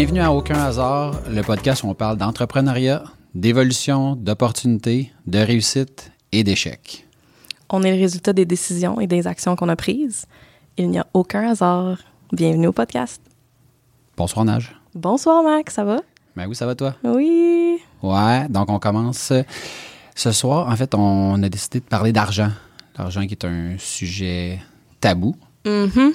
Bienvenue à Aucun hasard, le podcast où on parle d'entrepreneuriat, d'évolution, d'opportunités, de réussite et d'échecs. On est le résultat des décisions et des actions qu'on a prises. Il n'y a aucun hasard. Bienvenue au podcast. Bonsoir Nage. Bonsoir Max, ça va? Ben oui, ça va toi? Oui. Ouais, donc on commence. Ce soir, en fait, on a décidé de parler d'argent. L'argent qui est un sujet tabou. Mhm.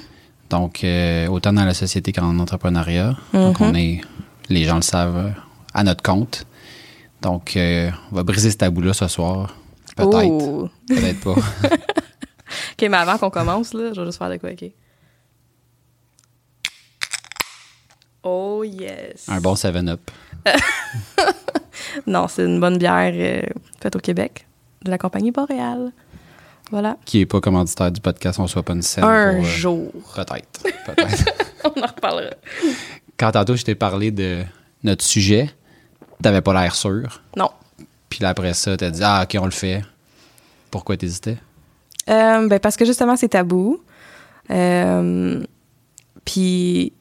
Donc, euh, autant dans la société qu'en entrepreneuriat. Donc, Mhm. on est, les gens le savent, euh, à notre compte. Donc, euh, on va briser ce tabou-là ce soir. Peut-être. Oh. Peut-être pas. OK, mais avant qu'on commence, là, je vais juste faire de quoi, OK? Oh yes. Un bon 7-up. Non, c'est une bonne bière euh, faite au Québec de la compagnie Boréal. Voilà. Qui est pas commanditaire du podcast, on soit pas une scène. Un pour, euh, jour. Peut-être. Peut-être. On en reparlera. Quand tantôt, je t'ai parlé de notre sujet, t'avais pas l'air sûr. Non. Puis là, après ça, t'as dit, ah, OK, on le fait. Pourquoi t'hésitais? Euh, ben parce que justement, c'est tabou. Euh, Puis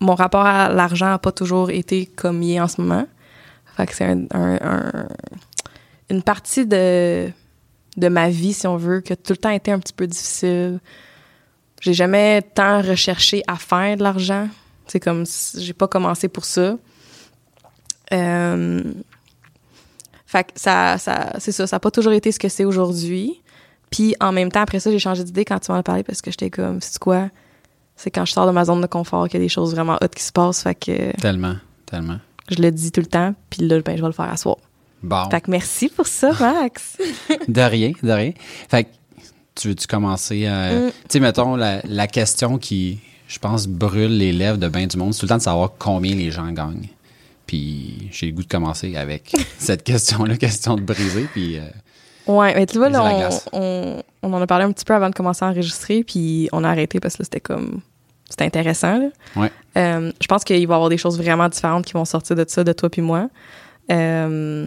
mon rapport à l'argent n'a pas toujours été comme il est en ce moment. Fait que c'est un, un- un- une partie de, de ma vie, si on veut, qui a tout le temps été un petit peu difficile. J'ai jamais tant recherché à faire de l'argent. C'est comme, si- j'ai pas commencé pour ça. Euh, fait que ça, ça, c'est ça, ça n'a pas toujours été ce que c'est aujourd'hui. Puis en même temps, après ça, j'ai changé d'idée quand tu m'en as parlé parce que j'étais comme, c'est quoi? C'est quand je sors de ma zone de confort qu'il y a des choses vraiment hot qui se passent. Fait que Tellement, tellement. je le dis tout le temps. Puis là, ben, je vais le faire à soir. Bon. Fait que merci pour ça, Max. De rien, de rien. Fait que, tu veux-tu commencer à... Mm. Tu sais, mettons, la, la question qui, je pense, brûle les lèvres de bien du monde, c'est tout le temps de savoir combien les gens gagnent. Puis j'ai le goût de commencer avec cette question-là, question de briser, puis... euh, ouais, mais tu vois, là, on, on, on en a parlé un petit peu avant de commencer à enregistrer. Puis on a arrêté parce que là, c'était comme. C'était intéressant, là. Ouais. Euh, je pense qu'il va y avoir des choses vraiment différentes qui vont sortir de ça, de toi puis moi. Euh,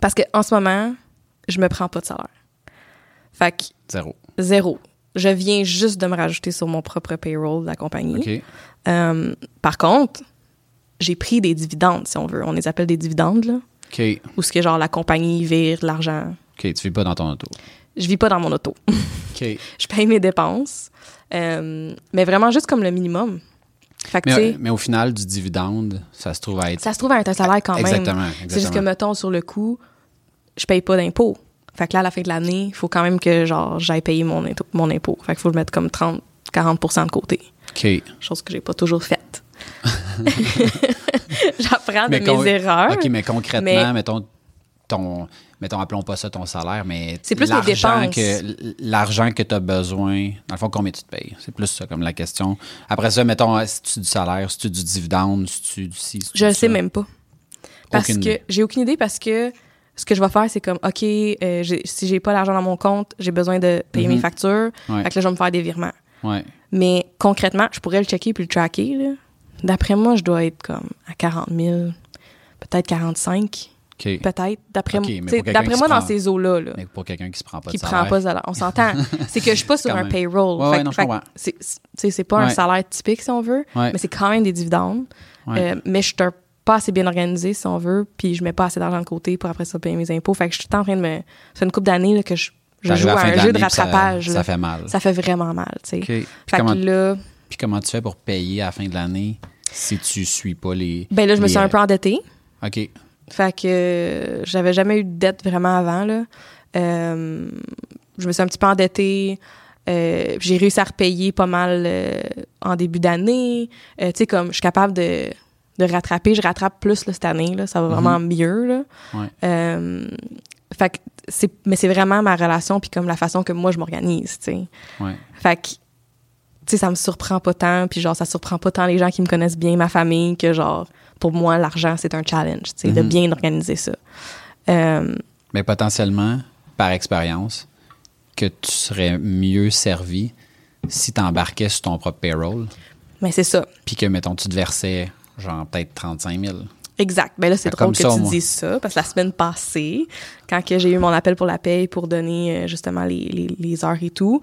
parce que en ce moment, je me prends pas de salaire. Fait que zéro. zéro. Je viens juste de me rajouter sur mon propre payroll de la compagnie. Euh, par contre, j'ai pris des dividendes, si on veut. On les appelle des dividendes, là. OK. Où ce que, genre, la compagnie vire de l'argent. OK, tu vis pas dans ton auto. Je vis pas dans mon auto. OK. je paye mes dépenses. Euh, mais vraiment juste comme le minimum. Fait que, tu Mais, au final, du dividende, ça se trouve à être... ça se trouve à être un salaire quand même. Exactement, C'est juste que, mettons, sur le coup, je paye pas d'impôts. Fait que là, à la fin de l'année, il faut quand même que, genre, j'aille payer mon, mon impôt. Fait qu'il faut que je mette comme 30, 40 de côté. OK. Chose que j'ai pas toujours faite. J'apprends de mes erreurs. OK, mais concrètement, Mais- mettons, ton... Mettons, appelons pas ça ton salaire, mais C'est plus l'argent que L'argent que tu as besoin, dans le fond, combien tu te payes? C'est plus ça comme la question. Après ça, mettons, si tu du salaire, si tu du dividende, si tu du si Je le sais même pas. Parce Aucune que j'ai aucune idée parce que ce que je vais faire, c'est comme, OK, euh, si j'ai pas l'argent dans mon compte, j'ai besoin de payer mes Mhm. factures. Ouais. Fait que là, je vais me faire des virements. Ouais. Mais concrètement, je pourrais le checker puis le tracker. D'après moi, je dois être comme à 40 000, peut-être 45, Peut-être. D'après Ok, moi, dans prend- ces eaux-là, là, Mais pour quelqu'un qui se prend pas qui de prend salaire. pas de salaire, on s'entend. c'est que je suis pas sur un même. payroll. Ouais, ouais, c'est- pas un salaire typique, si on veut, mais c'est quand même des dividendes. Euh, mais je suis pas assez bien organisée, si on veut, puis je mets pas assez d'argent de côté pour après ça payer mes impôts. Fait que je suis en train de me. C'est une couple d'années que je, joue à un jeu de ça- rattrapage. Ça, là. fait mal. Ça fait vraiment mal, tu sais. OK. Puis Fait comment, que là, puis comment tu fais pour payer à la fin de l'année si tu suis pas les. ben là, je me suis un peu endettée. euh, OK. Fait que euh, j'avais jamais eu de dette vraiment avant, là. Euh, je me suis un petit peu endettée. Euh, j'ai réussi à repayer pas mal euh, en début d'année. Tu sais, comme je suis capable de, de rattraper. Je rattrape plus là, cette année. Là, ça va vraiment mieux. Là. Ouais. Fait que c'est, mais c'est vraiment ma relation puis comme la façon que moi je m'organise, tu sais. Ouais. Fait que, tu sais, ça me surprend pas tant, puis genre, ça surprend pas tant les gens qui me connaissent bien, ma famille, que genre, pour moi, l'argent, c'est un challenge, tu sais, de Mhm. bien organiser ça. Euh, Mais potentiellement, par expérience, que tu serais mieux servi si tu embarquais sur ton propre payroll, mais c'est ça. puis que, mettons, tu te versais genre peut-être 35 000. Exact. Ben là, c'est drôle que ça, tu moi. dises ça, parce que la semaine passée, quand j'ai eu mon appel pour la paye pour donner euh, justement les, les, les heures et tout,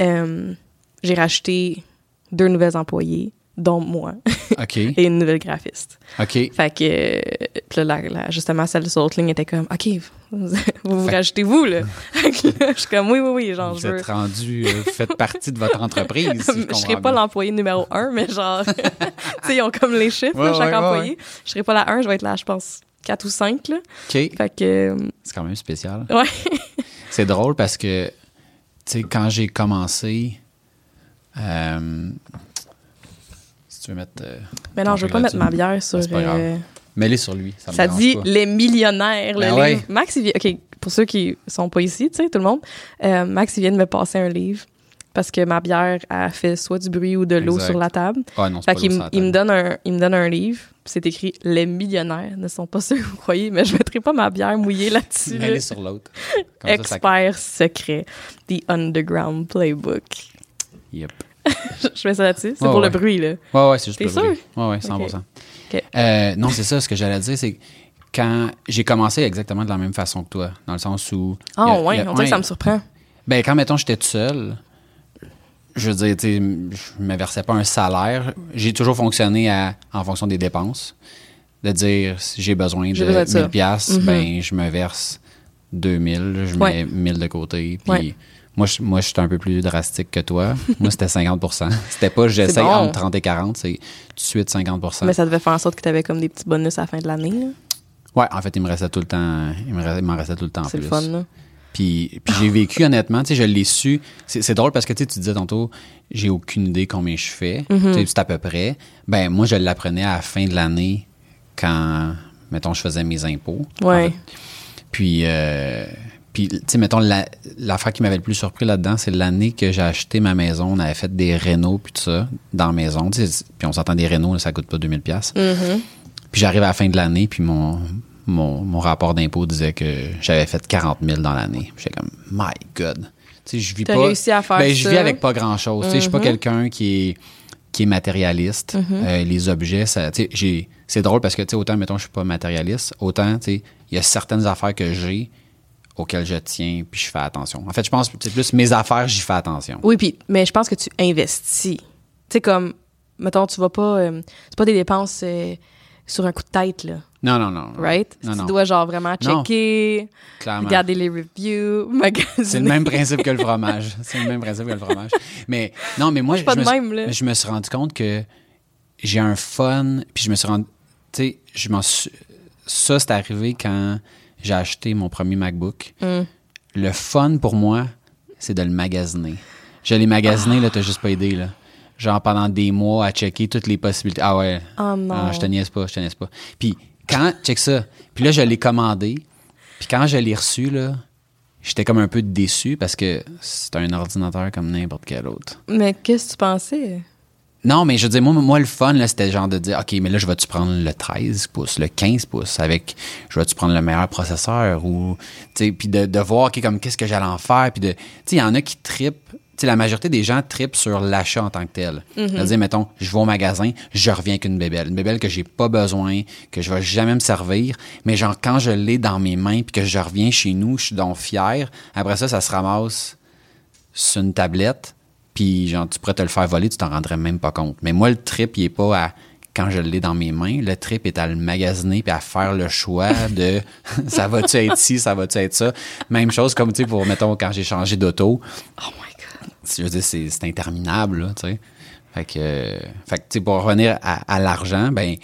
euh, j'ai rajouté deux nouvelles employés, dont moi. Et une nouvelle graphiste. OK. Fait que, puis là, la- la- justement, celle l'autre ligne était comme, OK, vous vous, Fait- rajoutez vous, là. Là, je suis comme, oui, oui, oui, genre, Vous je veux. êtes rendu, euh, faites partie de votre entreprise. si je comprends serais pas l'employé numéro un, mais genre, tu sais, ils ont comme les chiffres, Ouais, là, chaque ouais, ouais, employé. Je serais pas la 1, je vais être là, je pense, 4 ou 5, là. OK. Fait que, euh, C'est quand même spécial. ouais. C'est drôle parce que, tu sais, quand j'ai commencé, euh, si tu veux mettre. euh, Mais non, je veux pas mettre ma bière sur. Pas grave. euh, Mets-les sur lui. Ça, me ça dit pas. Les Millionnaires, le Ben livre. ouais. Max, il vient. OK, pour ceux qui sont pas ici, tu sais, tout le monde, euh, Max, il vient de me passer un livre parce que ma bière a fait soit du bruit ou de l'eau sur la table. Ah non, Fait qu'il sur il, me donne un, il me donne un livre, c'est écrit Les millionnaires ne sont pas ceux que vous croyez, mais je mettrai pas ma bière mouillée là-dessus. là. Mets-les sur l'autre. Comme ça, ça- Expert secret, The Underground Playbook. Yep. je mets ça là-dessus. C'est Ouais, pour ouais. le bruit, là. Ouais, ouais, c'est juste T'es le sûr? bruit. Ouais, ouais, 100 Ok. Euh, non, c'est ça, ce que j'allais dire, c'est que quand j'ai commencé exactement de la même façon que toi, dans le sens où. Ah, a- ouais, a- on dirait que ça me surprend. Ben, quand, mettons, j'étais tout seul, je veux dire, tu sais, je me versais pas un salaire. J'ai toujours fonctionné à- en fonction des dépenses. De dire, si j'ai besoin de J'ai besoin de ça. 1000 piastres, Mhm. ben, je me verse 2000, je Ouais. mets 1000 de côté. Puis Ouais. Moi, je, moi, je suis un peu plus drastique que toi. moi, c'était 50% C'était pas, j'essaye bon. entre 30 et 40, c'est tout de suite 50% Mais ça devait faire en sorte que tu avais comme des petits bonus à la fin de l'année. Ouais, en fait, il me restait tout le temps, il me restait- m'en tout le temps en C'est plus. le fun, là. Puis, puis j'ai vécu honnêtement, tu sais, je l'ai su. C'est drôle parce que tu sais, tu disais tantôt, j'ai aucune idée combien je fais. Mm-hmm. Tu sais, c'est à peu près. Ben, moi, je l'apprenais à la fin de l'année quand, mettons, je faisais mes impôts. Ouais. En fait. Puis, euh, puis tu sais, mettons, la- l'affaire qui m'avait le plus surpris là-dedans, c'est l'année que j'ai acheté ma maison. On avait fait des rénaux puis tout ça dans la maison. Puis on s'entend des rénaux, là, ça coûte pas 2000 pièces. Mm-hmm. Puis j'arrive à la fin de l'année, puis mon, mon, mon rapport d'impôt disait que j'avais fait 40 000 dans l'année. J'étais comme, my God. Tu sais, je vis pas. réussi à faire ben, je vis avec pas grand-chose. Tu sais, je suis pas Mhm. quelqu'un qui est, qui est matérialiste. Mhm. Euh, les objets, ça, j'ai, c'est drôle parce que, tu sais, autant, mettons, je suis pas matérialiste, autant, tu sais, il y a certaines affaires que j'ai auxquelles je tiens, puis je fais attention. En fait, je pense que c'est plus mes affaires, j'y fais attention. Oui, puis, mais je pense que tu investis. Tu sais, comme, mettons, tu vas pas. euh, c'est pas des dépenses euh, sur un coup de tête, là. Non, non, non. Right? Non, tu non. dois, genre, vraiment checker, regarder les reviews, magasiner. C'est le même principe que le fromage. C'est le même principe que le fromage. Mais non, mais moi, pas je, me de suis- même, là. je me suis rendu compte que j'ai un fun, puis je me suis rendu, tu sais, je m'en suis, ça c'est arrivé quand j'ai acheté mon premier MacBook. Mm. Le fun pour moi, c'est de le magasiner. Je l'ai magasiné, là, t'as juste pas idée, là. Genre pendant des mois à checker toutes les possibilités. Ah ouais. Oh non. Ah, je te niaise pas, je te niaise pas. Puis quand, check ça. Puis là, je l'ai commandé. Puis quand je l'ai reçu, là, j'étais comme un peu déçu parce que c'est un ordinateur comme n'importe quel autre. Mais qu'est-ce que tu pensais? Non, mais je veux dire, moi, moi le fun, là, c'était genre de dire, OK, mais là, je vais-tu prendre le 13 pouces, le 15 pouces, avec, je vais-tu prendre le meilleur processeur ou, tu sais, puis de, de voir, OK, comme, qu'est-ce que j'allais en faire, puis de, tu sais, il y en a qui tripent, tu sais, la majorité des gens tripent sur l'achat en tant que tel. C'est-à-dire, mettons, je vais au magasin, je reviens avec une bébelle. Une bébelle que j'ai pas besoin, que je vais jamais me servir, mais genre, quand je l'ai dans mes mains, puis que je reviens chez nous, je suis donc fier. Après ça, ça se ramasse sur une tablette, puis genre, tu pourrais te le faire voler, tu t'en rendrais même pas compte. Mais moi, le trip, il est pas à quand je l'ai dans mes mains. Le trip est à le magasiner puis à faire le choix de ça va-tu être ci, ça va-tu être ça? Même chose comme, tu sais, pour, mettons, quand j'ai changé d'auto. Oh my God. Je veux dire, c'est interminable, là, tu sais. Fait que, euh, fait que, tu sais, pour revenir à, à l'argent, ben, tu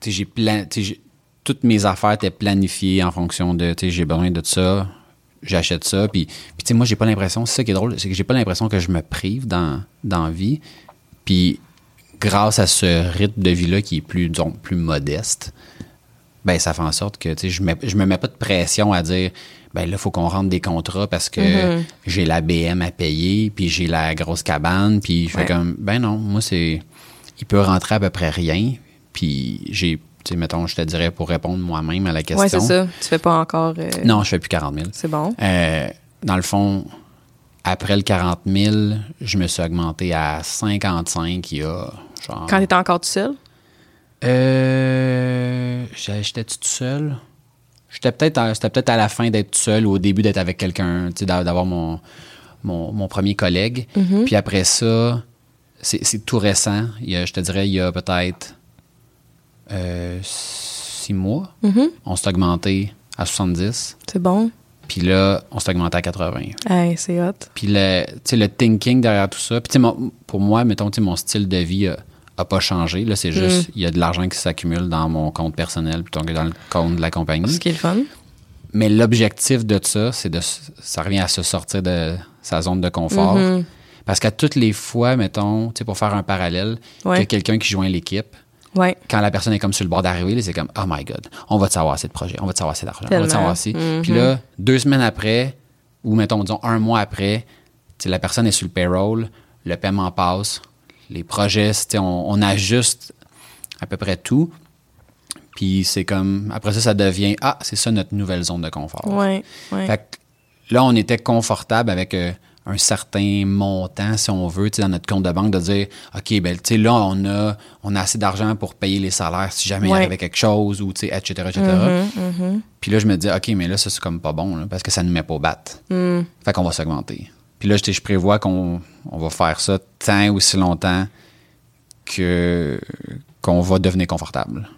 sais, j'ai plan, tu sais, j'ai- toutes mes affaires étaient planifiées en fonction de, tu sais, j'ai besoin de ça, j'achète ça, puis, puis tu sais, moi, j'ai pas l'impression, c'est ça qui est drôle, c'est que j'ai pas l'impression que je me prive dans, dans vie, puis grâce à ce rythme de vie-là qui est plus, disons, plus modeste, ben ça fait en sorte que, tu sais, je, mets- je me mets pas de pression à dire, ben là, il faut qu'on rentre des contrats parce que Mhm. j'ai la BM à payer, puis j'ai la grosse cabane, puis je fais Ouais. comme, ben non, moi, c'est. Il peut rentrer à peu près rien, puis j'ai. Tu sais, mettons, je te dirais pour répondre moi-même à la question. Ouais, c'est ça. Tu fais pas encore. euh, Non, je fais plus 40 000. C'est bon. Euh, dans le fond, après le 40 000, je me suis augmenté à 55 il y a genre. Quand t'étais encore tout seul? Euh, J'étais-tu tout seul? J'étais peut-être C'était peut-être à la fin d'être tout seul ou au début d'être avec quelqu'un, tu sais, d'a- d'avoir mon, mon, mon premier collègue. Mm-hmm. Puis après ça, c'est c'est tout récent. Il y a, je te dirais, il y a peut-être euh, six mois, Mhm. on s'est augmenté à 70. C'est bon. Puis là, on s'est augmenté à 80. Hey, c'est hot. Puis le, le thinking derrière tout ça. Puis pour moi, mettons, mon style de vie a, a pas changé. Là, c'est juste, il y a de l'argent qui s'accumule dans mon compte personnel plutôt que dans le compte de la compagnie. Ce qui est le fun. Mais l'objectif de ça, c'est de, ça revient à se sortir de sa zone de confort. Mhm. Parce qu'à toutes les fois, mettons, tu sais, pour faire un parallèle, Ouais. a quelqu'un qui joint l'équipe, Ouais. quand la personne est comme sur le bord d'arriver, c'est comme Oh my God, on va te savoir assez de projet, on va te savoir assez d'argent, on va te savoir assez? Mhm. Puis là, deux semaines après, ou mettons, disons un mois après, la personne est sur le payroll, le paiement passe, les projets, on, on ajuste à peu près tout. Puis c'est comme, après ça, ça devient Ah, c'est ça notre nouvelle zone de confort. Ouais. Ouais. Fait que là, on était confortable avec euh, un certain montant, si on veut, dans notre compte de banque, de dire, OK, ben, là, on a, on a assez d'argent pour payer les salaires si jamais il Ouais. arrivait quelque chose, ou, etc., etc. Mhm, mhm. Puis là, je me dis, OK, mais là, ça, c'est comme pas bon, là, parce que ça nous met pas au bat. Mm. Fait qu'on va s'augmenter. Puis là, je, je prévois qu'on on va faire ça tant aussi longtemps que qu'on va devenir confortable.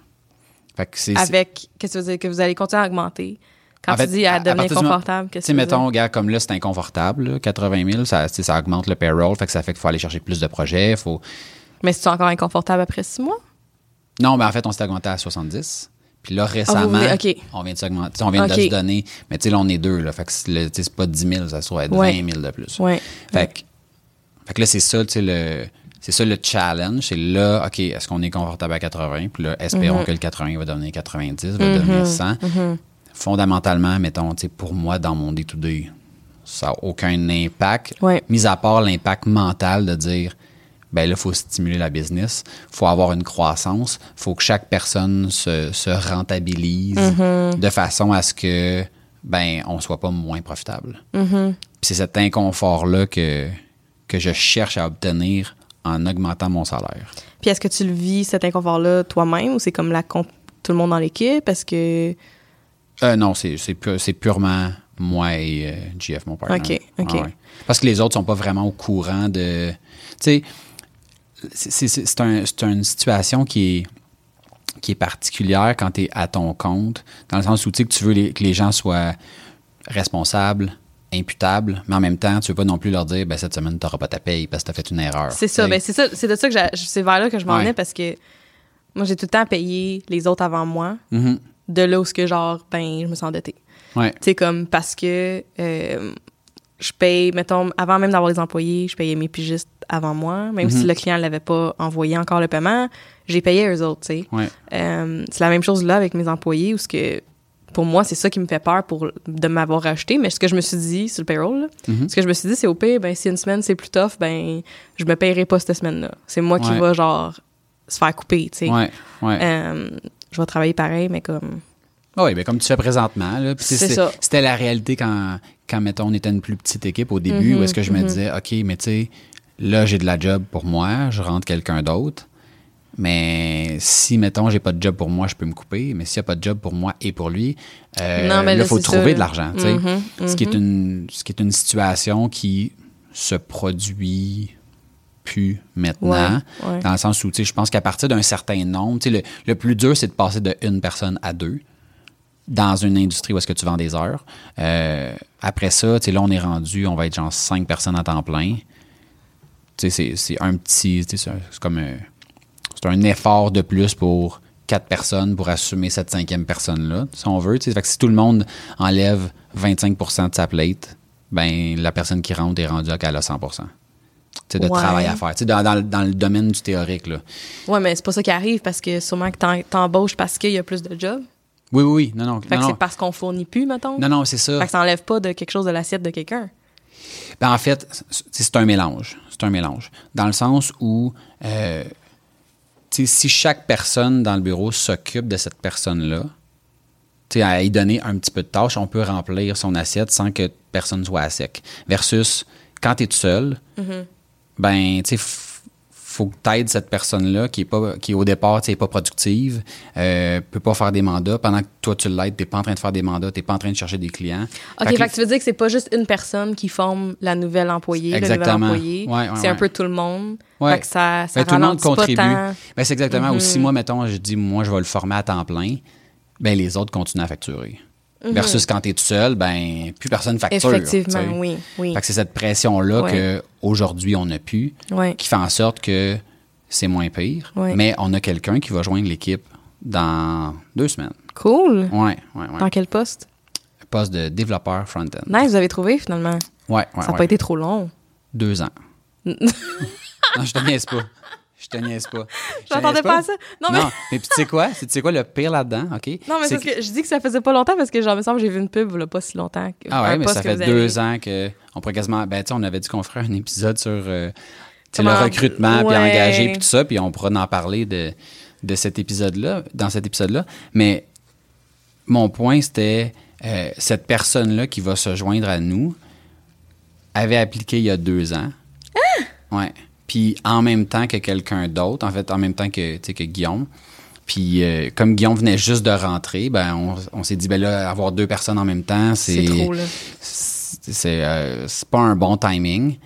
Fait que c'est... Avec, qu'est-ce que tu veux dire? Que vous allez continuer à augmenter. Quand En tu fait, dis à, à- devenir confortable, qu'est-ce que mettons, gars, comme là, c'est inconfortable, là, 80 000, ça, ça augmente le payroll, fait que ça fait qu'il faut aller chercher plus de projets. Faut... Mais c'est encore inconfortable après six mois? Non, mais en fait, on s'est augmenté à 70. Puis là, récemment, voulez- OK. on vient de s'augmenter. On vient de se donner. Mais tu sais, là, on est deux. Là, fait que c'est pas 10 000, ça va être Ouais. 20 000 de plus. Ouais. Fait, que, fait que là, c'est ça, tu sais, le. C'est ça le challenge. C'est là, OK, est-ce qu'on est confortable à 80? Puis là, espérons Mhm. que le 80 va devenir 90, va devenir 100. Fondamentalement, mettons, pour moi, dans mon day-to-day, ça n'a aucun impact. Ouais. Mis à part l'impact mental de dire, ben là, il faut stimuler la business, il faut avoir une croissance, il faut que chaque personne se, se rentabilise de façon à ce que, ben, on soit pas moins profitable. Puis c'est cet inconfort-là que, que je cherche à obtenir en augmentant mon salaire. Puis est-ce que tu le vis, cet inconfort-là, toi-même, ou c'est comme la tout le monde dans l'équipe? Est-ce que. Euh, non, c'est, c'est, pu- purement moi et euh, GF, mon partenaire. OK, OK. Ouais, ouais. Parce que les autres sont pas vraiment au courant de. Tu sais, c'est, un- une situation qui est, qui est particulière quand tu es à ton compte, dans le sens où tu sais que tu veux les- que les gens soient responsables, imputables, mais en même temps, tu veux pas non plus leur dire ben, cette semaine, tu n'auras pas ta paye parce que tu as fait une erreur. C'est ça, ben c'est ça, c'est de ça que c'est vers là que je m'en Ouais. venais parce que moi j'ai tout le temps payé les autres avant moi, Mhm. De là où ce que genre ben je me sens endettée. Ouais. Tu sais comme parce que euh, je paye mettons avant même d'avoir les employés, je payais mes pigistes avant moi, même Mhm. si le client l'avait pas envoyé encore le paiement, j'ai payé eux autres, tu sais. Ouais. Euh, c'est la même chose là avec mes employés où ce que pour moi c'est ça qui me fait peur pour de m'avoir racheté mais ce que je me suis dit sur le payroll là, Mhm. ce que je me suis dit c'est au pire ben si une semaine c'est plus tough ben je me payerai pas cette semaine là c'est moi qui va genre se faire couper tu sais Ouais. Ouais. Euh, je vais travailler pareil mais comme Oui, ben comme tu fais présentement. C'était la réalité quand, quand, mettons, on était une plus petite équipe au début, Mhm, où est-ce que je me disais, OK, mais tu sais, là, j'ai de la job pour moi, je rentre quelqu'un d'autre. Mais si, mettons, j'ai pas de job pour moi, je peux me couper. Mais s'il n'y a pas de job pour moi et pour lui, euh, Non, mais là, il faut trouver ça, de l'argent. Mhm, Ce, qui est une, ce qui est une situation qui se produit plus maintenant. Ouais, ouais. Dans le sens où, tu sais, je pense qu'à partir d'un certain nombre, tu sais, le, le plus dur, c'est de passer de une personne à deux dans une industrie où est-ce que tu vends des heures. Euh, après ça, tu sais, là, on est rendu, on va être genre cinq personnes à temps plein. Tu sais, c'est- un petit, tu sais, c'est comme un, c'est un effort de plus pour quatre personnes pour assumer cette cinquième personne-là, si on veut. tu sais. Fait que si tout le monde enlève 25% de sa plate, ben la personne qui rentre est rendue à qu'elle a 100 Tu sais, de Ouais. travail à faire. Dans, dans le- dans le domaine du théorique, là. ouais mais c'est pas ça qui arrive parce que sûrement que t'embauches parce qu'il y a plus de jobs Oui, oui, oui. Non, non. fait non, que c'est parce qu'on fournit plus mettons Non, non, c'est ça. fait que ça enlève pas de quelque chose de l'assiette de quelqu'un Ben, en fait, c'est- un mélange. C'est un mélange. Dans le sens où, euh, si chaque personne dans le bureau s'occupe de cette personne-là, à y donner un petit peu de tâche, on peut remplir son assiette sans que personne soit à sec. Versus, quand tu es tout seul, Mm-hmm. Ben, tu sais, faut que tu aides cette personne-là qui est pas qui au départ n'est pas productive, euh, peut pas faire des mandats pendant que toi tu l'aides, t'es pas en train de faire des mandats, t'es pas en train de chercher des clients. OK, fait, que tu veux dire que c'est pas juste une personne qui forme la nouvelle employée, exactement. le nouvel employé. Ouais, ouais, c'est un peu tout le monde. Fait que ça, ça Ben, tout le monde contribue. Ben, c'est exactement. Mhm. Aussi, moi, mettons, je dis, moi, je vais le former à temps plein. Ben, les autres continuent à facturer. Mhm. Versus quand tu es tout seul, ben, plus personne facture. Effectivement, tu sais. oui, oui. Fait que c'est cette pression-là Ouais. que aujourd'hui on n'a plus, qui fait en sorte que c'est moins pire. Mais on a quelqu'un qui va joindre l'équipe dans deux semaines. Cool. Ouais, ouais, ouais. Dans quel poste? Poste de développeur front-end. Nice, vous avez trouvé finalement. Ouais, ouais, ça n'a ouais. pas été trop long. Deux ans. non, je te niaise pas. Je te niaise pas. Je te m'attendais pas? à ça. Non, mais- mais puis tu sais quoi? C'est- Tu sais quoi le pire là-dedans, OK? Non, mais c'est parce que je dis que ça faisait pas longtemps parce que, genre, me semble, que j'ai vu une pub, là, pas si longtemps. que- Ah ouais, mais ça que fait avez- deux ans que on pourrait quasiment. Ben, tu sais, on avait dit qu'on ferait un épisode sur euh, le recrutement, puis engager, puis tout ça, puis on pourra en parler de, de cet épisode-là, dans cet épisode-là. Mais mon point, c'était euh, cette personne-là qui va se joindre à nous avait appliqué il y a deux ans. Ah! Ouais. Puis en même temps que quelqu'un d'autre, en fait, en même temps que, que Guillaume. Puis euh, comme Guillaume venait juste de rentrer, ben on, on s'est dit ben là avoir deux personnes en même temps, C'est c'est trop, là. c'est c'est, euh, c'est pas un bon timing.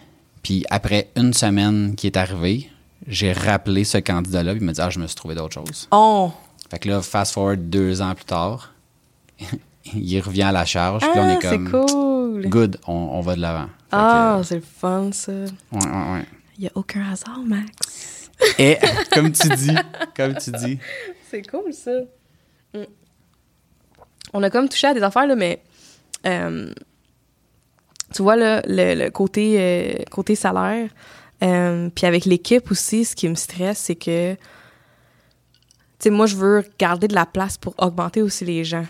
Puis après une semaine qui est arrivée, j'ai rappelé ce candidat-là, puis il m'a dit ah je me suis trouvé d'autres choses. Oh! Fait que là fast forward deux ans plus tard, il revient à la charge, puis là on Ah, est c'est comme cool! good, on, on va de l'avant. Ah, c'est le fun, ça. ouais, ouais, ouais. Il n'y a aucun hasard, Max. Et comme tu dis, comme tu dis, C'est cool, ça. Mm. On a comme touché à des affaires, là, mais euh, tu vois, là, le, le côté, euh, côté salaire, euh, puis avec l'équipe aussi, ce qui me stresse, c'est que, tu sais, moi, je veux garder de la place pour augmenter aussi les gens.